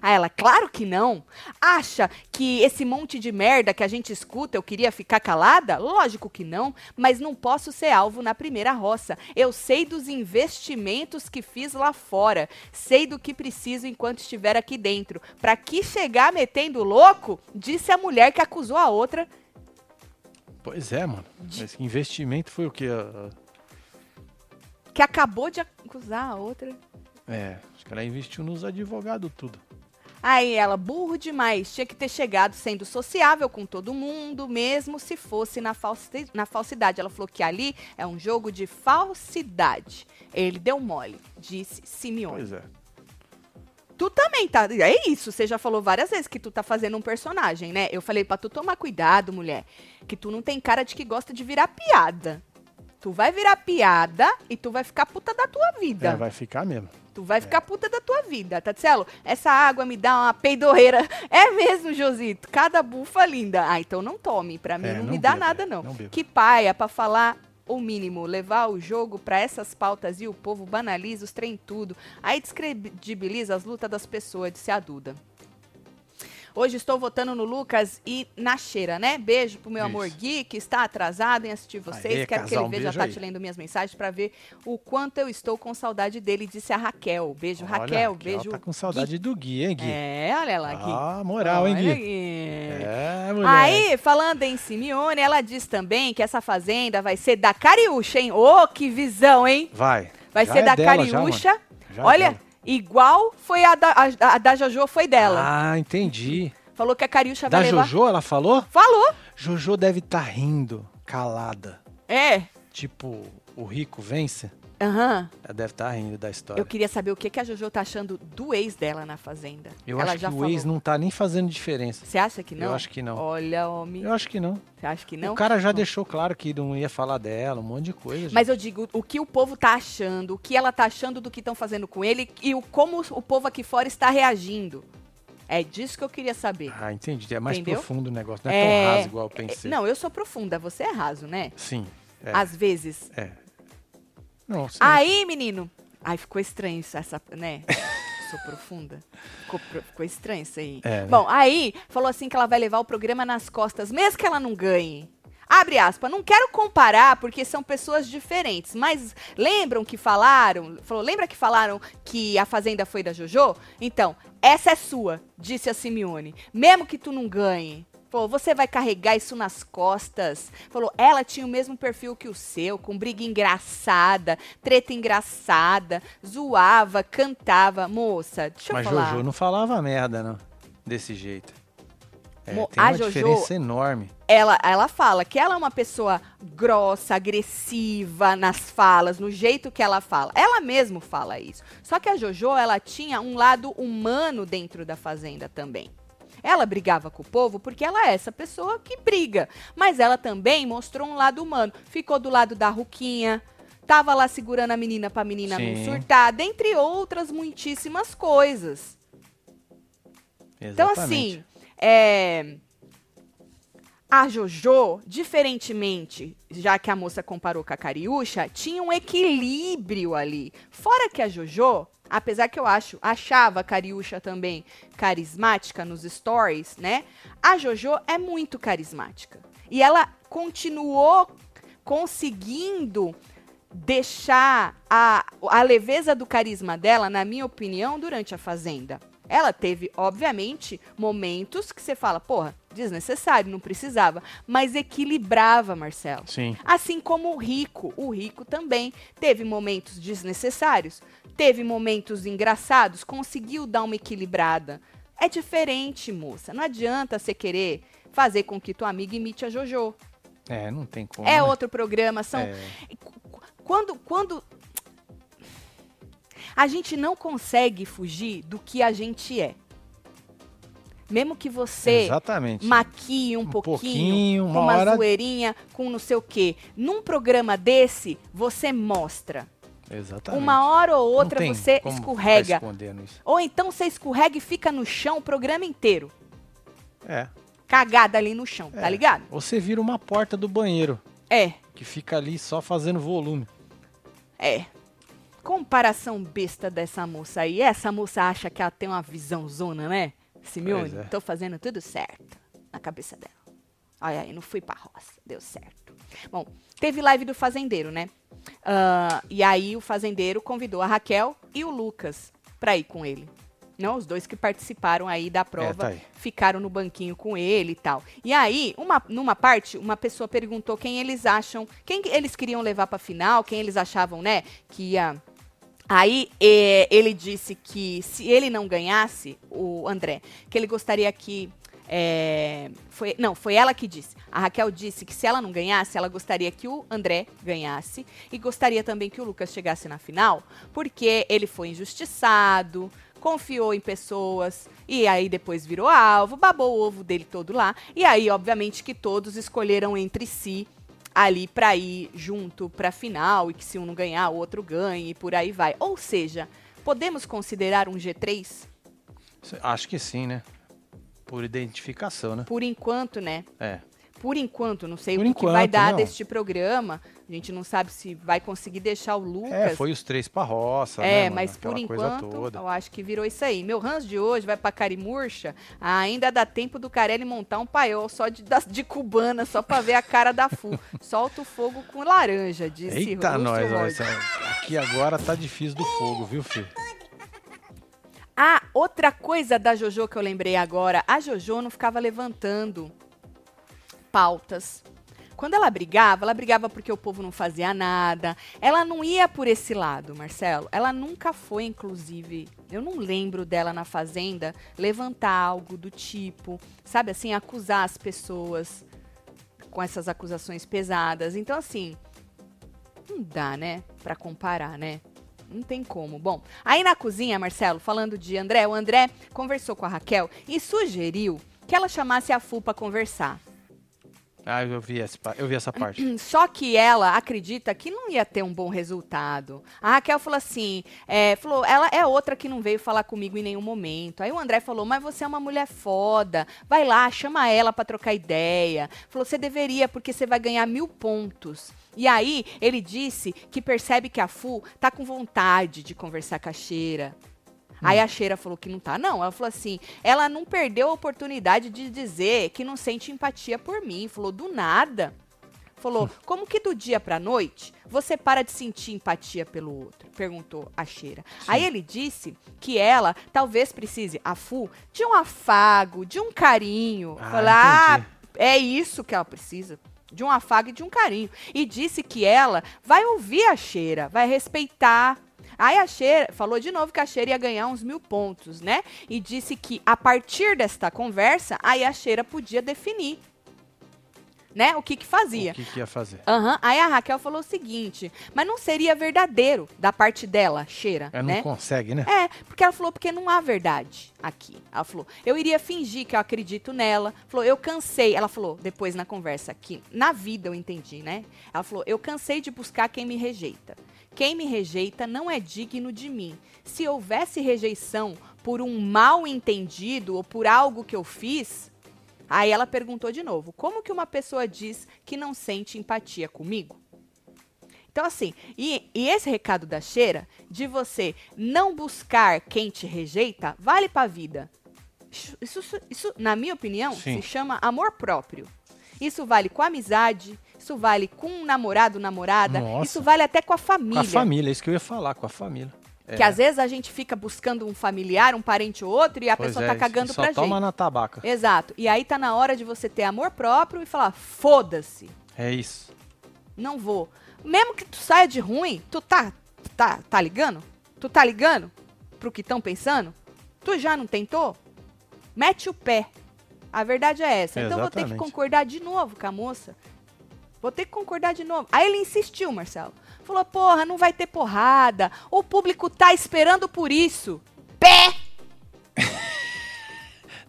Aí ela, claro que não. Acha que esse monte de merda que a gente escuta eu queria ficar calada? Lógico que não, mas não posso ser alvo na primeira roça. Eu sei dos investimentos que fiz lá fora, sei do que preciso enquanto estiver aqui dentro. Pra que chegar metendo louco? Disse a mulher que acusou a outra. Pois é, mano. Esse investimento foi o quê? Ah, Que acabou de acusar a outra. É, acho que ela investiu nos advogados tudo. Aí ela, burro demais, tinha que ter chegado sendo sociável com todo mundo, mesmo se fosse na, falsi na falsidade. Ela falou que ali é um jogo de falsidade. Ele deu mole, disse Simeone. Pois é. Tu também tá. É isso, você já falou várias vezes que tu tá fazendo um personagem, né? Eu falei pra tu tomar cuidado, mulher, que tu não tem cara de que gosta de virar piada. Tu vai virar piada e tu vai ficar puta da tua vida. É, vai ficar mesmo. Tu vai ficar puta da tua vida, Tatselo. Essa água me dá uma peidorreira. É mesmo, Josito. Cada bufa linda. Ah, então não tome. Pra mim É, não, não me dá beba, nada, não. não que paia pra falar o mínimo. Levar o jogo pra essas pautas e o povo banaliza os trem tudo. Aí descredibiliza as lutas das pessoas, disse a Duda. Hoje estou votando no Lucas e na Cheira, né? Beijo pro meu Isso. amor Gui, que está atrasado em assistir vocês. Aê, Quero que casal, ele um veja a Tati aí. lendo minhas mensagens pra ver o quanto eu estou com saudade dele, disse a Raquel. Beijo, Olha, Raquel. Beijo. tá com saudade do Gui, hein, Gui? É, olha lá, Gui. Ah, moral, hein, Gui? Gui. É, mulher. Aí, falando em Simeone, ela diz também que essa fazenda vai ser da Cariúcha, hein? Ô, que visão, hein? Vai. Vai Já ser é da dela já, Cariúcha. mano. Já é Olha, dela. Igual foi a da, a, a da Jojo, foi dela. Ah, entendi. Falou que a Cariúcha Da vai levar. Jojo, ela falou? Falou. Jojo deve estar rindo, calada. É. Tipo, o rico vence. Aham. Ela deve estar rindo da história. Eu queria saber o que, que a Jojo tá achando do ex dela na fazenda. Eu ela acho que o falou. ex não tá nem fazendo diferença. Você acha que não? Eu acho que não. Olha, homem. Eu acho que não. Você acha que não? O cara já deixou claro que não ia falar dela, um monte de coisa. Mas eu digo, o que o povo tá achando, o que ela tá achando do que estão fazendo com ele e o como o povo aqui fora está reagindo. É disso que eu queria saber. Ah, entendi. É mais Entendeu? profundo o negócio. Não é, tão raso igual eu pensei. Não, eu sou profunda, você é raso, né? Sim. É. Às vezes. é. Não, sim. Aí, menino. Ai, ficou estranho isso, essa, né? sou profunda. Ficou, ficou estranho isso aí. É, né? Bom, aí falou assim que ela vai levar o programa nas costas, mesmo que ela não ganhe. Abre aspas, não quero comparar porque são pessoas diferentes, mas lembram que falaram, falou, lembra que falaram que a fazenda foi da Jojo? Então, essa é sua, disse a Simeone. Mesmo que tu não ganhe. Falou, você vai carregar isso nas costas. Falou, ela tinha o mesmo perfil que o seu, com briga engraçada, treta engraçada, zoava, cantava. Moça, deixa Mas eu falar. Jojo não falava merda, não. Desse jeito. É, Mo- tem uma Jojo- diferença enorme. ela, ela fala que ela é uma pessoa grossa, agressiva nas falas, no jeito que ela fala. Ela mesmo fala isso. Só que a Jojo, ela tinha um lado humano dentro da fazenda também. Ela brigava com o povo porque ela é essa pessoa que briga. Mas ela também mostrou um lado humano. Ficou do lado da Ruquinha, tava lá segurando a menina pra menina não Sim. surtar, dentre outras muitíssimas coisas. Então, Exatamente. assim, é, a JoJo, diferentemente, já que a moça comparou com a Cariúcha, tinha um equilíbrio ali. Fora que a JoJo, apesar que eu acho, achava a Cariúcha também carismática nos stories, né? A JoJo é muito carismática. E ela continuou conseguindo deixar a, a leveza do carisma dela, na minha opinião, durante a Fazenda. Ela teve, obviamente, momentos que você fala, porra, desnecessário, não precisava, mas equilibrava, Marcelo. Sim. Assim como o Rico. O Rico também teve momentos desnecessários, teve momentos engraçados, conseguiu dar uma equilibrada. É diferente, moça. Não adianta você querer fazer com que tua amiga imite a JoJo. É, não tem como. É né? outro programa, são É. quando, quando a gente não consegue fugir do que a gente é. Mesmo que você Exatamente. maquie um, Um pouquinho, pouquinho, com uma uma hora- zoeirinha, com não sei o quê. Num programa desse, você mostra. Exatamente. Uma hora ou outra você escorrega. Ou então você escorrega e fica no chão o programa inteiro. É. Cagada ali no chão, tá É. ligado? Ou você vira uma porta do banheiro, É, que fica ali só fazendo volume. é. Comparação besta dessa moça aí. Essa moça acha que ela tem uma visão zona, né? Simeone, é. tô fazendo tudo certo na cabeça dela. Olha aí, não fui pra roça, deu certo. Bom, teve live do fazendeiro, né? Ah, e aí o fazendeiro convidou a Raquel e o Lucas pra ir com ele. Não, os dois que participaram aí da prova tá aí. ficaram no banquinho com ele e tal. E aí, uma, numa parte, uma pessoa perguntou quem eles acham, quem que eles queriam levar pra final, quem eles achavam, né, que ia Aí eh, ele disse que se ele não ganhasse, o André, que ele gostaria que. eh, foi, não, foi ela que disse. A Raquel disse que se ela não ganhasse, ela gostaria que o André ganhasse e gostaria também que o Lucas chegasse na final, porque ele foi injustiçado, confiou em pessoas e aí depois virou alvo, babou o ovo dele todo lá. E aí, obviamente, que todos escolheram entre si ali pra ir junto pra final e que se um não ganhar, o outro ganhe e por aí vai. Ou seja, podemos considerar um G3? Acho que sim, né? Por identificação, né? Por enquanto, né? É. Por enquanto, não sei Por o que, que vai enquanto, dar não. deste programa. A gente não sabe se vai conseguir deixar o Lucas. É, foi os três pra roça, É, né, mas por enquanto, eu acho que virou isso aí. Meu ranço de hoje vai pra Carimurcha. Ainda dá tempo do Carelli montar um paiol só de, das- de cubana, só pra ver a cara da Fu. Solta o fogo com laranja, disse Eita, nós, nós. Aqui agora tá difícil do fogo, viu, filho? Ah, outra coisa da JoJo que eu lembrei agora. A JoJo não ficava levantando pautas. Quando ela brigava, ela brigava porque o povo não fazia nada. Ela não ia por esse lado, Marcelo. Ela nunca foi, inclusive. Eu não lembro dela na Fazenda levantar algo do tipo, sabe assim, acusar as pessoas com essas acusações pesadas. Então, assim, não dá, né, pra comparar, né? Não tem como. Bom, aí na cozinha, Marcelo, falando de André, o André conversou com a Raquel e sugeriu que ela chamasse a Fu pra conversar. Ah, eu vi essa, eu vi essa parte. Só que ela acredita que não ia ter um bom resultado. A Raquel falou assim, é, falou, ela é outra que não veio falar comigo em nenhum momento. Aí o André falou, mas você é uma mulher foda, vai lá, chama ela pra trocar ideia. Falou, você deveria, porque você vai ganhar mil pontos. E aí ele disse que percebe que a Fu tá com vontade de conversar com a Cheira. Aí a Cheira falou que não tá. Não, ela falou assim: ela não perdeu a oportunidade de dizer que não sente empatia por mim. Falou, do nada. Falou, como que do dia pra noite você para de sentir empatia pelo outro? Perguntou a Cheira. Aí ele disse que ela talvez precise, a Fu, de um afago, de um carinho. Ah, Falar, ah, é isso que ela precisa. De um afago e de um carinho. E disse que ela vai ouvir a Cheira, vai respeitar. Aí a Cheira falou de novo que a Cheira ia ganhar uns mil pontos, né? E disse que a partir desta conversa, aí a Cheira podia definir. né, o que que fazia. O que, que ia fazer? Aham. Aí a Raquel falou o seguinte, mas não seria verdadeiro da parte dela, cheira, Ela não né? consegue, né? É, porque ela falou, porque não há verdade aqui. Ela falou, eu iria fingir que eu acredito nela. Falou, eu cansei. Ela falou, depois na conversa aqui, na vida eu entendi, né? Ela falou, eu cansei de buscar quem me rejeita. Quem me rejeita não é digno de mim. Se houvesse rejeição por um mal entendido ou por algo que eu fiz, aí ela perguntou de novo: como que uma pessoa diz que não sente empatia comigo? Então, assim, e, e esse recado da cheira, de você não buscar quem te rejeita, vale pra vida. Isso, isso, isso, na minha opinião, Sim. se chama amor próprio. Isso vale com amizade, isso vale com um namorado, namorada, Nossa. isso vale até com a Com família. a família, é isso que eu ia falar, com a família. Que às vezes a gente fica buscando um familiar, um parente ou outro, e a Pois pessoa é, tá cagando pra toma gente. na tabaca. Exato. E aí tá na hora de você ter amor próprio e falar, foda-se, É isso. não vou. Mesmo que tu saia de ruim, tu tá, tá, tá ligando? Tu tá ligando pro que estão pensando? Tu já não tentou? Mete o pé. A verdade é essa. Então vou ter que Exatamente. concordar de novo com a moça. Vou ter que concordar de novo. Aí ele insistiu, Marcelo. Falou, porra, não vai ter porrada. O público tá esperando por isso. Pé!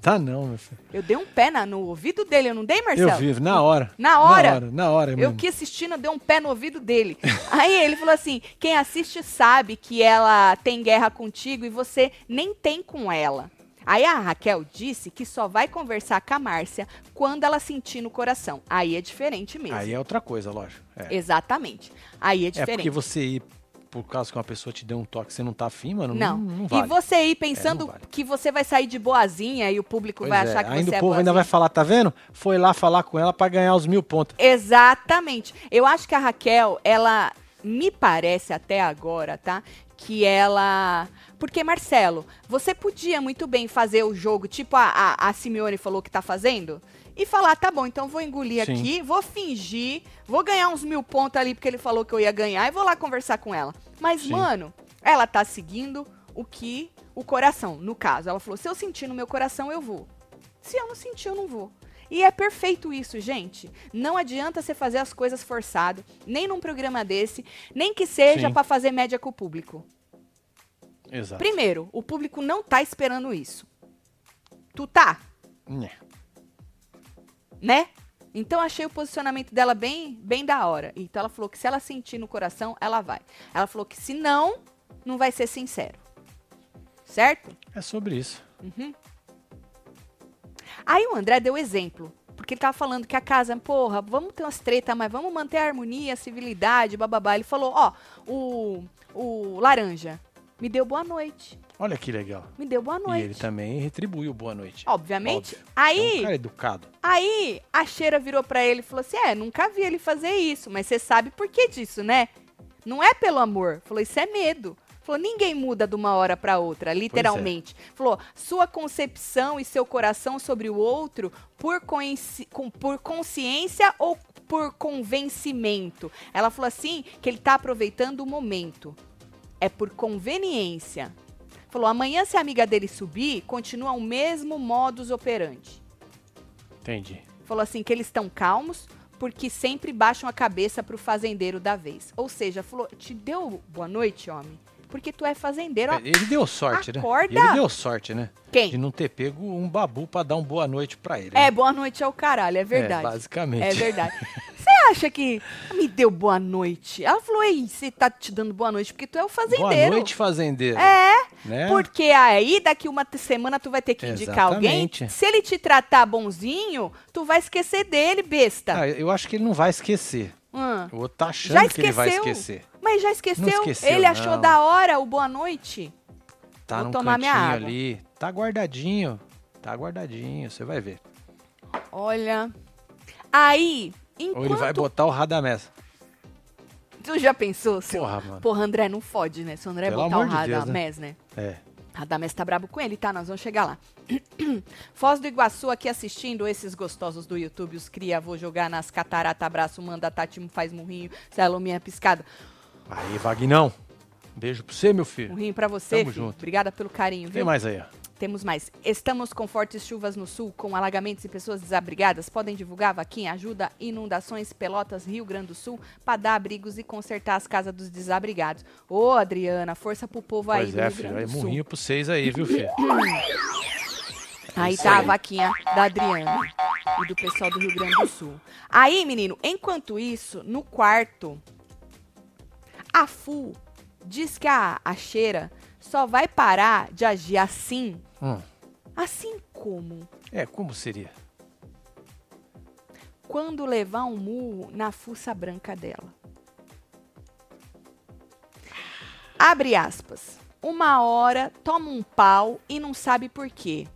Tá não, meu filho. Eu dei um pé na- no ouvido dele, eu não dei, Marcelo? Eu vivo, na hora. Na hora? Na hora, na hora Eu que assistindo, dei um pé no ouvido dele. Aí ele falou assim: quem assiste sabe que ela tem guerra contigo e você nem tem com ela. Aí a Raquel disse que só vai conversar com a Márcia quando ela sentir no coração. Aí é diferente mesmo. Aí é outra coisa, lógico. É. Exatamente. Aí é É diferente. porque você ir por causa que uma pessoa te deu um toque, você não tá afim, mano, Não. não, não E vale. você ir pensando É, vale. que você vai sair de boazinha e o público Pois vai é, achar que ainda você o é povo ainda vai falar, tá vendo? Foi lá falar com ela pra ganhar os mil pontos. Exatamente. Eu acho que a Raquel, ela me parece até agora, tá? Que ela. Porque, Marcelo, você podia muito bem fazer o jogo, tipo a, a, a Simeone falou que tá fazendo, e falar, tá bom, então vou engolir Sim. aqui, vou fingir, vou ganhar uns mil pontos ali porque ele falou que eu ia ganhar e vou lá conversar com ela. Mas, Sim. mano, ela tá seguindo o que o coração, no caso. Ela falou: se eu sentir no meu coração, eu vou. Se eu não sentir, eu não vou. E é perfeito isso, gente. Não adianta você fazer as coisas forçado, nem num programa desse, nem que seja pra fazer média com o público. Exato. Primeiro, o público não tá esperando isso. Tu tá, Nhé. né? Então achei o posicionamento dela bem, bem da hora. Então ela falou que se ela sentir no coração, ela vai. Ela falou que se não, não vai ser sincero. Certo? É sobre isso. Aí o André deu exemplo. Porque ele tava falando que a casa, porra, vamos ter umas tretas, mas vamos manter a harmonia, a civilidade, bababá. Ele falou, ó, o, o laranja me deu boa noite. Olha que legal. Me deu boa E noite. ele também retribuiu boa noite. Obviamente. Óbvio. Aí, É um cara educado. aí a cheira virou pra ele e falou assim: É, nunca vi ele fazer isso, mas você sabe por que disso, né? Não é pelo amor. Falou, isso é medo. Falou, ninguém muda de uma hora pra outra, literalmente. Falou, sua concepção e seu coração sobre o outro por, com- por consciência ou por convencimento. Ela falou assim que ele tá aproveitando o momento. É por conveniência. Falou, amanhã se a amiga dele subir, continua o mesmo modus operandi. Entendi. Falou assim que eles estão calmos porque sempre baixam a cabeça pro fazendeiro da vez. Ou seja, falou, te deu boa noite, homem, porque tu é fazendeiro. ó. Ele deu sorte, Acorda. né? Ele deu sorte, né? Quem? De não ter pego um babu pra dar um boa noite pra ele. É, né? boa noite ao caralho, é verdade. É, basicamente. É verdade. Você acha que me deu boa noite? Ela falou, ei, você tá te dando boa noite porque tu é o fazendeiro. Boa noite, fazendeiro. É, Né? porque aí daqui uma semana tu vai ter que indicar alguém. Exatamente. Se ele te tratar bonzinho, tu vai esquecer dele, besta. Ah, eu acho que ele não vai esquecer. O outro tá achando Já que ele vai esquecer. Mas já esqueceu? Esqueceu, ele achou não. da hora o boa noite? Tá Vou num tomar minha cantinho água. ali. Tá guardadinho. Tá guardadinho, você vai ver. Olha. Aí, enquanto... Ou ele vai botar o Radamés. Tu já pensou? Seu... Porra, mano. Porra, André, não fode, né? Se o André Pelo botar o amor de Deus, Radamés, né? É. Radamés tá brabo com ele, tá? Nós vamos chegar lá. Foz do Iguaçu aqui assistindo esses gostosos do YouTube, os cria, vou jogar nas cataratas, abraço, manda, Tati faz murrinho, Salominha piscada. Aí, Vagnão. Beijo pra você, meu filho. Murrinho pra você, Tamo filho. junto. Obrigada pelo carinho, Tem viu? mais aí, ó. Temos mais. Estamos com fortes chuvas no sul, com alagamentos e pessoas desabrigadas. Podem divulgar, Vaquinha? Ajuda inundações, Pelotas, Rio Grande do Sul, para dar abrigos e consertar as casas dos desabrigados. Ô, Adriana, força pro povo aí Pois é, filho. É murrinho pra vocês aí, viu, filho? Aí tá a vaquinha da Adriana e do pessoal do Rio Grande do Sul. Aí, menino, enquanto isso, no quarto, a Fu diz que a, a cheira só vai parar de agir assim. Hum. Assim como É, como seria? quando levar um murro na fuça branca dela. Abre aspas. Uma hora toma um pau e não sabe por quê.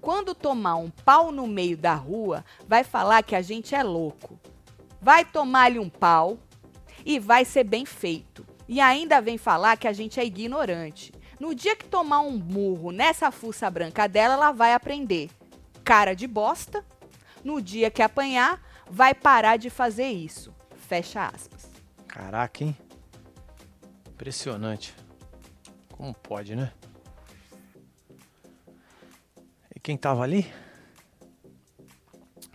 Quando tomar um pau no meio da rua, vai falar que a gente é louco. Vai tomar-lhe um pau e vai ser bem feito. E ainda vem falar que a gente é ignorante. No dia que tomar um murro nessa fuça branca dela, ela vai aprender. Cara de bosta. No dia que apanhar, vai parar de fazer isso. Fecha aspas. Caraca, hein? Impressionante. Como pode, né? E quem tava ali?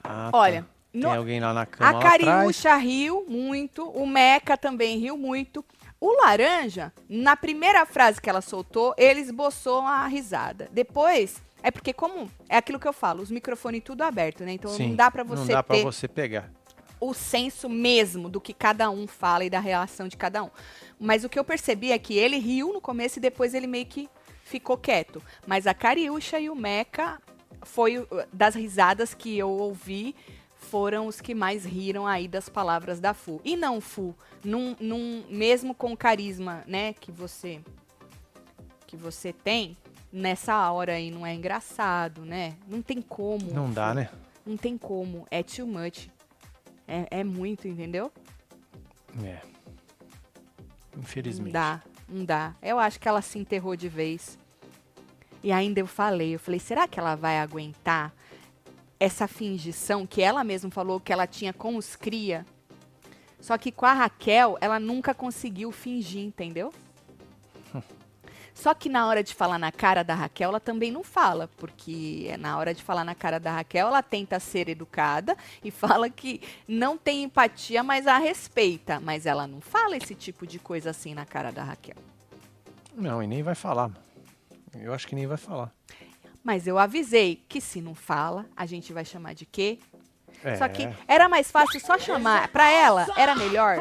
Ah, tá. Olha, Tem no- alguém lá na cama a. Cariúcha riu muito, o Meca também riu muito. O Laranja, na primeira frase que ela soltou, ele esboçou uma risada. Depois, é porque como é aquilo que eu falo, os microfones tudo aberto, né? Então Sim, não dá pra você Não dá ter você pegar. o senso mesmo do que cada um fala e da reação de cada um. Mas o que eu percebi é que ele riu no começo e depois ele meio que ficou quieto. Mas a Cariúcha e o Meca foi das risadas que eu ouvi foram os que mais riram aí das palavras da Fu. E não, Fu, num, num- mesmo com o carisma, né, que você que você tem, nessa hora aí não é engraçado, né? Não tem como. Não dá, Fu. né? Não tem como. É too much. É, é muito, entendeu? É. Infelizmente. Não dá, não dá. Eu acho que ela se enterrou de vez. E ainda eu falei, eu falei, será que ela vai aguentar essa fingição que ela mesma falou que ela tinha com os cria? Só que com a Raquel, ela nunca conseguiu fingir, entendeu? Só que na hora de falar na cara da Raquel, ela também não fala, porque na hora de falar na cara da Raquel, ela tenta ser educada e fala que não tem empatia, mas a respeita. Mas ela não fala esse tipo de coisa assim na cara da Raquel. Não, e nem vai falar. Eu acho que nem vai falar. Mas eu avisei que se não fala, a gente vai chamar de quê? É. Só que era mais fácil só chamar. Pra ela, era melhor.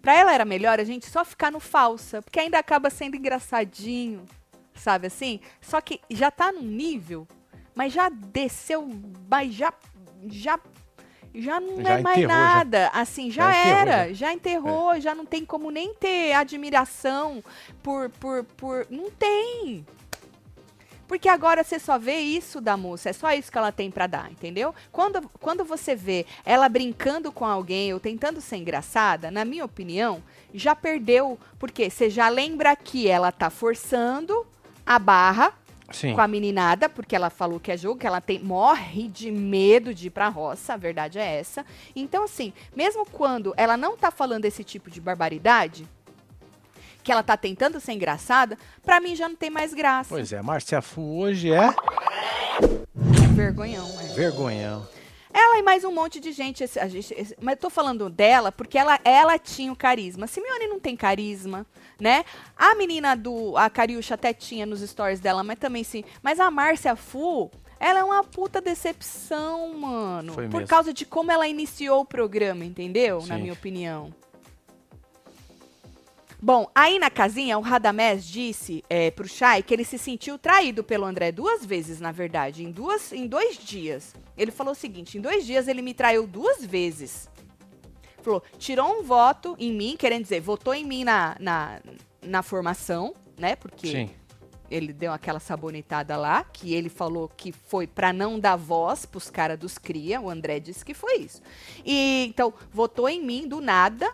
Pra ela era melhor a gente só ficar no falsa, porque ainda acaba sendo engraçadinho, sabe assim? Só que já tá num nível, mas já desceu, mas já já já não Já é mais enterrou, já. nada, assim, já, Já enterrou, era, já. É. já enterrou, já não tem como nem ter admiração por por por não tem. Porque agora você só vê isso da moça, é só isso que ela tem pra dar, entendeu? Quando, quando você vê ela brincando com alguém ou tentando ser engraçada, na minha opinião, já perdeu, porque você já lembra que ela tá forçando a barra Sim. com a meninada, porque ela falou que é jogo, que ela tem morre de medo de ir pra roça, a verdade é essa. Então, assim, mesmo quando ela não tá falando esse tipo de barbaridade, que ela tá tentando ser engraçada, pra mim já não tem mais graça. Pois é, Márcia Fu hoje é Vergonhão, é. vergonhão. Ela e mais um monte de gente, esse- gente- esse- mas eu tô falando dela porque ela, ela tinha o carisma. Simeone não tem carisma, né? A menina do a Cariúcha até tinha nos stories dela, mas também sim. Mas a Márcia Fu, ela é uma puta decepção, mano. Foi por mesmo. causa de como ela iniciou o programa, entendeu? Na Sim. minha opinião. Bom, aí na casinha, o Radamés disse é, pro Chay que ele se sentiu traído pelo André duas vezes, na verdade, em, duas, em dois dias. Ele falou o seguinte: em dois dias ele me traiu duas vezes. Falou, tirou um voto em mim, querendo dizer, votou em mim na, na, na formação, né? Porque Sim. ele deu aquela sabonetada lá, que ele falou que foi pra não dar voz pros caras dos cria. O André disse que foi isso. E então votou em mim do nada,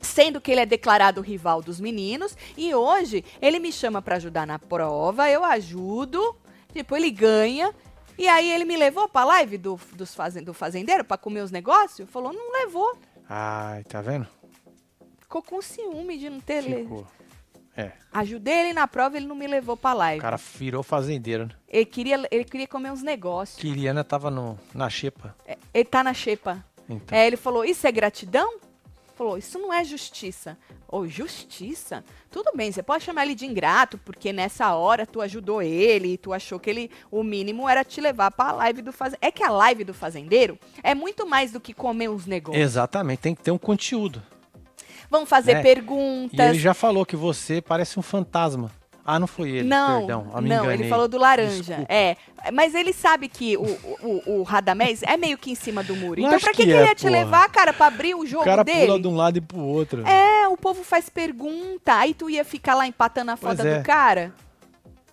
sendo que ele é declarado rival dos meninos. E hoje ele me chama pra ajudar na prova, eu ajudo, tipo ele ganha. E aí ele me levou pra live do, dos fazen- do fazendeiro pra comer os negócios. Falou, não levou. Ai, tá vendo? Ficou com ciúme de não ter Ficou. É. Ajudei ele na prova, ele não me levou pra O live. cara virou fazendeiro, né? Ele, queria, ele queria comer uns negócios. Queria, né? Tava no, na xepa. É, Ele tá na xepa. Então. É, ele falou, isso é gratidão? Falou, isso não é justiça. Ou justiça? Tudo bem, você pode chamar ele de ingrato, porque nessa hora tu ajudou ele, tu achou que ele, o mínimo era te levar pra live do fazendeiro. É que a live do fazendeiro é muito mais do que comer uns negócios. Exatamente, tem que ter um conteúdo. Vamos fazer É. E perguntas. ele já falou que você parece um fantasma. Ah, não foi ele, não, perdão. Ah, não, ele falou do laranja. Desculpa. É, mas ele sabe que o, o, o Radamés é meio que em cima do muro. Então pra que, que que ele é, ia te porra. levar, cara, pra abrir o jogo O cara dele? pula de um lado e pro outro. É, o povo faz pergunta, aí tu ia ficar lá empatando a foda é. do cara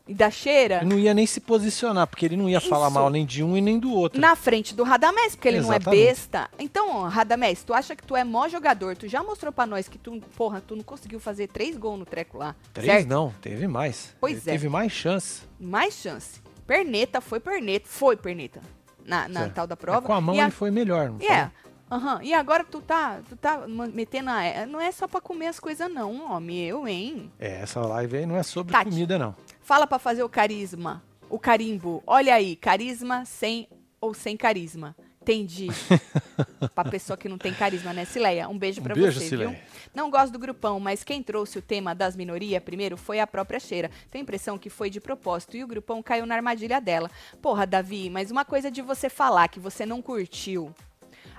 e da cheira não ia nem se posicionar, porque ele não ia falar Isso. mal nem de um e nem do outro. na frente do Radamés, porque ele não é Exatamente. besta. Então, Radamés, tu acha que tu é mó jogador, tu já mostrou pra nós que tu, porra, tu não conseguiu fazer três gols no treco lá. Três certo? não, teve mais. Pois Ele é. Teve mais chance. Mais chance. Perneta, foi perneta, foi perneta. Na, na tal da Mas prova. com a mão e a- ele foi melhor. Não é. Aham. E agora tu tá, tu tá metendo a... Não é só pra comer as coisas não, homem. Eu, hein? É, essa live aí não é sobre Tati. comida, não. Fala pra fazer o carisma. O carimbo. Olha aí, carisma sem ou sem carisma. Entendi. pra pessoa que não tem carisma, né, Cileia? Um beijo Um pra beijo, você, Cileia. viu? Não gosto do grupão, mas quem trouxe o tema das minorias primeiro foi a própria Cheira. Tenho a impressão que foi de propósito e o grupão caiu na armadilha dela. Porra, Davi, mas uma coisa de você falar que você não curtiu.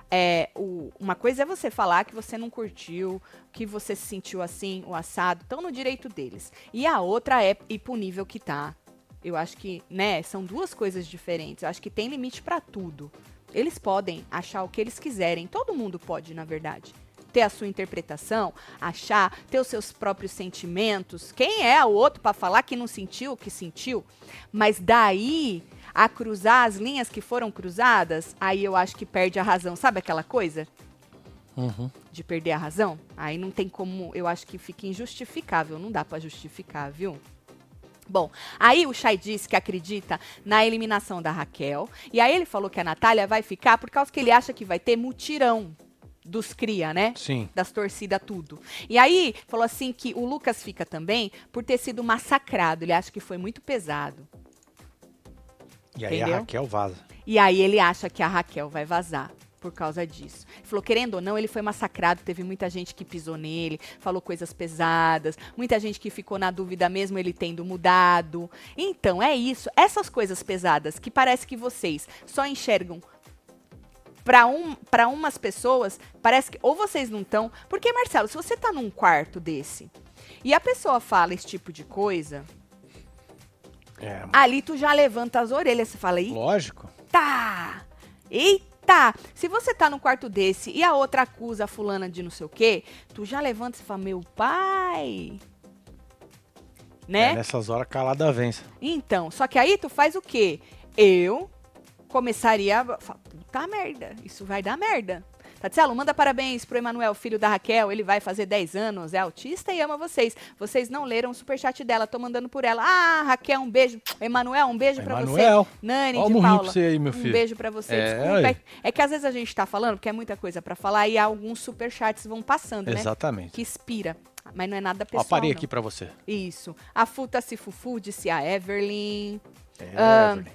É, o- uma coisa é você falar que você não curtiu, que você se sentiu assim, o assado, estão no direito deles. E a outra é ir pro nível que tá. Eu acho que, né, são duas coisas diferentes. Eu acho que tem limite pra tudo. Eles podem achar o que eles quiserem. Todo mundo pode, na verdade. Ter a sua interpretação, achar, ter os seus próprios sentimentos. Quem é o outro pra falar que não sentiu o que sentiu? Mas daí a cruzar as linhas que foram cruzadas, aí eu acho que perde a razão. Sabe aquela coisa? Uhum. de perder a razão, aí não tem como, eu acho que fica injustificável, não dá pra justificar, viu? Bom, aí o Chay disse que acredita na eliminação da Raquel, e aí ele falou que a Natália vai ficar por causa que ele acha que vai ter mutirão dos cria, né? Sim. das torcidas, tudo. E aí, falou assim que o Lucas fica também por ter sido massacrado. Ele acha que foi muito pesado. E aí Entendeu? a Raquel vaza. E aí ele acha que a Raquel vai vazar por causa disso. Ele falou, querendo ou não, ele foi massacrado, teve muita gente que pisou nele, falou coisas pesadas, muita gente que ficou na dúvida mesmo ele tendo mudado. Então, é isso, essas coisas pesadas que parece que vocês só enxergam para um, pra umas pessoas, parece que ou vocês não estão, porque Marcelo, se você tá num quarto desse e a pessoa fala esse tipo de coisa, É, ali tu já levanta as orelhas, você fala, Ih, lógico. Eita! Eita! Se você tá num quarto desse e a outra acusa a fulana de não sei o quê, tu já levanta e fala, meu pai. É, Né? nessas horas calada vence. Então, só que aí tu faz o quê? Eu começaria a falar, puta merda, isso vai dar merda. Tatielo, manda parabéns pro Emanuel, filho da Raquel. Ele vai fazer 10 anos, é autista e ama vocês. Vocês não leram o superchat dela, tô mandando por ela. Ah, Raquel, um beijo. Emanuel, um beijo pra você. Emanuel. Nani, Ó o de Paula. pra você aí, meu Um filho. beijo pra você. É, Desculpa. É, é que às vezes a gente tá falando, porque é muita coisa pra falar, e alguns superchats vão passando, né? Exatamente. Que inspira. Mas não é nada Ó, pessoal. parei não. aqui pra você. Isso. A futa se fufu, disse a Evelyn. É, Ah, Evelyn.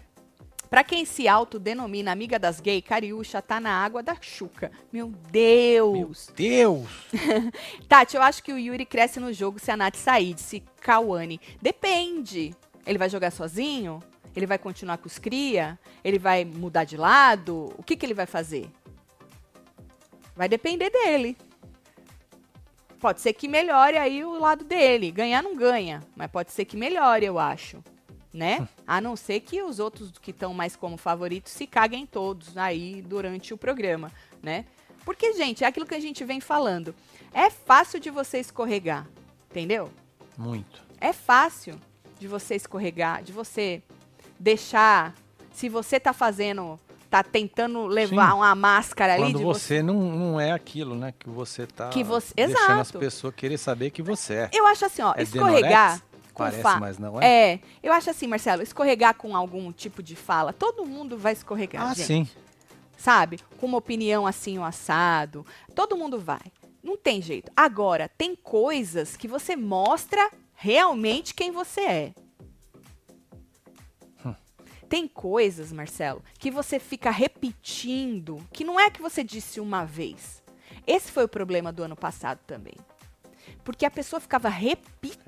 Pra quem se autodenomina amiga das gay, Cariúcha tá na água da Xuca. Meu Deus! Deus! Tati, eu acho que o Yuri cresce no jogo se a Nath sair, disse Kawane. Depende. Ele vai jogar sozinho? Ele vai continuar com os cria? Ele vai mudar de lado? O que, que ele vai fazer? Vai depender dele. Pode ser que melhore aí o lado dele. Ganhar não ganha, mas pode ser que melhore, eu acho. Né? A não ser que os outros que estão mais como favoritos se caguem todos aí durante o programa, né? Porque, gente, é aquilo que a gente vem falando. É fácil de você escorregar, entendeu? Muito. É fácil de você escorregar, de você deixar. Se você tá fazendo, tá tentando levar Sim. uma máscara ali Quando de você não, não é aquilo, né? Que você tá Que você- deixando as Exato. pessoas querer saber que você é. Eu acho assim, ó, É escorregar. Denorex? Parece, fa- mas não é. É, eu acho assim, Marcelo, escorregar com algum tipo de fala, todo mundo vai escorregar, ah, gente. sim. sabe? Com uma opinião assim, o assado. Todo mundo vai. Não tem jeito. Agora, tem coisas que você mostra realmente quem você é. Tem coisas, Marcelo, que você fica repetindo, que não é que você disse uma vez. Esse foi o problema do ano passado também. Porque a pessoa ficava repetindo.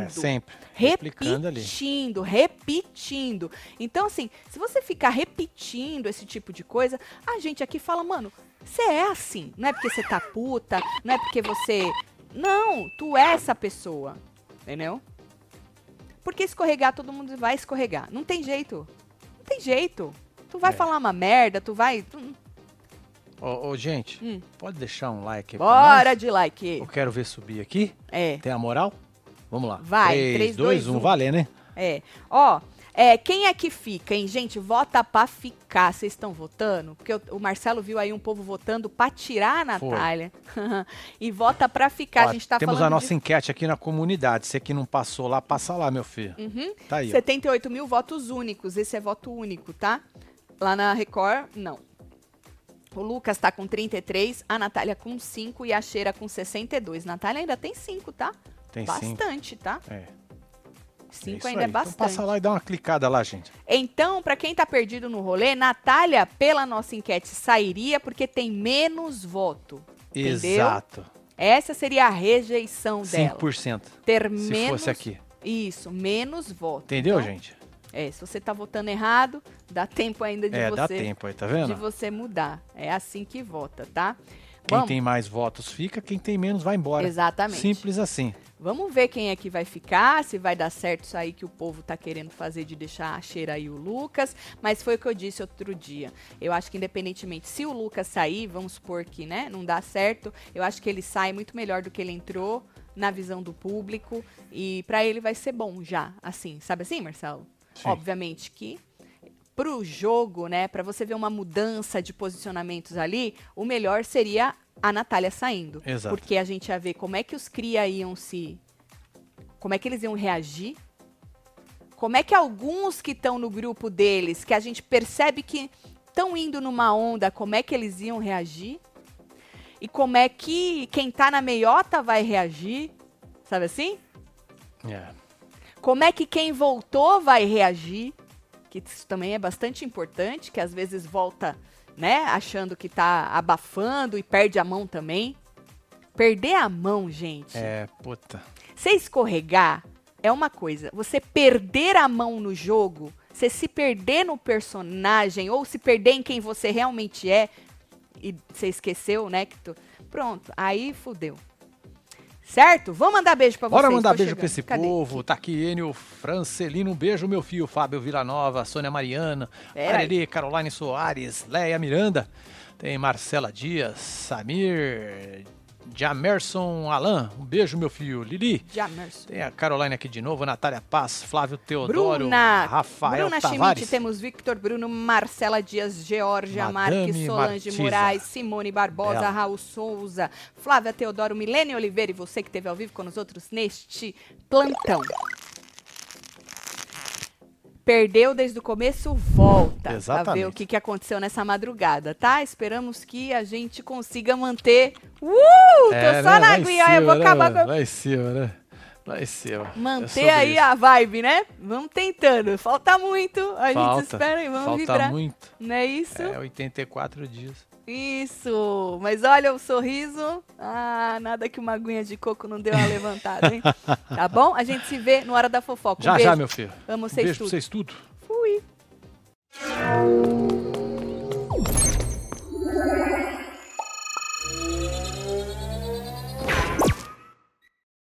É, é, sempre. Replicando ali. repetindo, repetindo. Então, assim, se você ficar repetindo esse tipo de coisa, a gente aqui fala, mano, você é assim. Não é porque você tá puta, não é porque você. Não, tu é essa pessoa. Entendeu? Porque escorregar, todo mundo vai escorregar. Não tem jeito. Não tem jeito. Tu vai É. falar uma merda, tu vai. tu- Ô, ô, gente, Hum. pode deixar um like aí Bora de like. Eu quero ver subir aqui. É. Tem a moral? Vamos lá. Vai, 3, três, 2, dois, 1, um. valendo, né? É. Ó, é, quem é que fica, hein? Gente, vota pra ficar. Vocês estão votando? Porque o, o Marcelo viu aí um povo votando pra tirar a. Natália. e vota pra ficar. Ó, a gente tá temos a nossa de enquete aqui na comunidade. Você que não passou lá, passa lá, meu filho. Uhum. Tá aí. ó. 78 mil votos únicos. Esse é voto único, tá? Lá na Record, não. O Lucas tá com 33, a Natália com 5 e a Cheira com 62. Natália ainda tem 5, tá? Tem cinco. bastante, tá? É. 5 isso ainda aí. é bastante. Então passa lá e dá uma clicada lá, gente. Então, pra quem tá perdido no rolê, Natália, pela nossa enquete, sairia porque tem menos voto. Entendeu? Exato. Essa seria a rejeição dela. 5%. Ter Se menos. fosse aqui. Isso, menos voto. Entendeu, Então, gente? É, se você tá votando errado, dá tempo ainda de É, você dá tempo aí, tá de vendo? você mudar. É assim que vota, tá? Quem Vamos, tem mais votos fica, quem tem menos vai embora. Exatamente. Simples assim. Vamos ver quem é que vai ficar, se vai dar certo isso aí que o povo tá querendo fazer de deixar a Cheira e o Lucas. Mas foi o que eu disse outro dia. Eu acho que independentemente, se o Lucas sair, vamos supor que, né, não dá certo, eu acho que ele sai muito melhor do que ele entrou na visão do público e pra ele vai ser bom já, assim, sabe assim, Marcelo? Sim. Obviamente que pro jogo, né, Pra você ver uma mudança de posicionamentos ali, o melhor seria a Natália saindo. Exato. Porque a gente ia ver como é que os cria iam se como é que eles iam reagir? Como é que alguns que estão no grupo deles, que a gente percebe que estão indo numa onda, como é que eles iam reagir? E como é que quem tá na meiota vai reagir? Sabe assim? É. Como é que quem voltou vai reagir? Que isso também é bastante importante, que às vezes volta, né, achando que tá abafando e perde a mão também. Perder a mão, gente. É, puta. Você escorregar é uma coisa. Você perder a mão no jogo, você se perder no personagem ou se perder em quem você realmente é e você esqueceu, né, que tu... Pronto, aí fudeu. Certo? Vamos mandar beijo pra vocês. Bora mandar tô beijo chegando. pra esse Cadê? povo. Tá aqui Enio Francelino. Um beijo, meu filho. Fábio Villanova, Sônia Mariana. Areli, Caroline Soares, Leia Miranda. Tem Marcela Dias, Samir, Jamerson Alan. Um beijo, meu filho. Lili. Jamerson. Tem a Caroline aqui de novo, Natália Paz, Flávio Teodoro, Bruna, Rafael Bruna Tavares. Schmidt, temos Victor Bruno, Marcela Dias, Georgia Madame Marques, Solange Martisa. Moraes, Simone Barbosa, Bela. Raul Souza, Flávia Teodoro, Milene Oliveira e você que esteve ao vivo com os outros neste plantão. Perdeu desde o começo, volta. Pra ver Exatamente. o que, que aconteceu nessa madrugada, tá? Esperamos que a gente consiga manter. Uh! É, tô só né? na aguinha, eu vou né, acabar mano? com em cima, né? Em cima. É Manter sobre aí isso. a vibe, né? Vamos tentando. Falta muito. A Falta, gente espera e vamos Falta vibrar. muito. Não é isso? É, 84 dias. Isso! Mas olha o sorriso. Ah, nada que uma aguinha de coco não deu uma levantada, hein? tá bom? A gente se vê no Hora da Fofoca. Um já, beijo. já, meu filho. Amo um vocês beijo tudo. vocês tudo. Fui.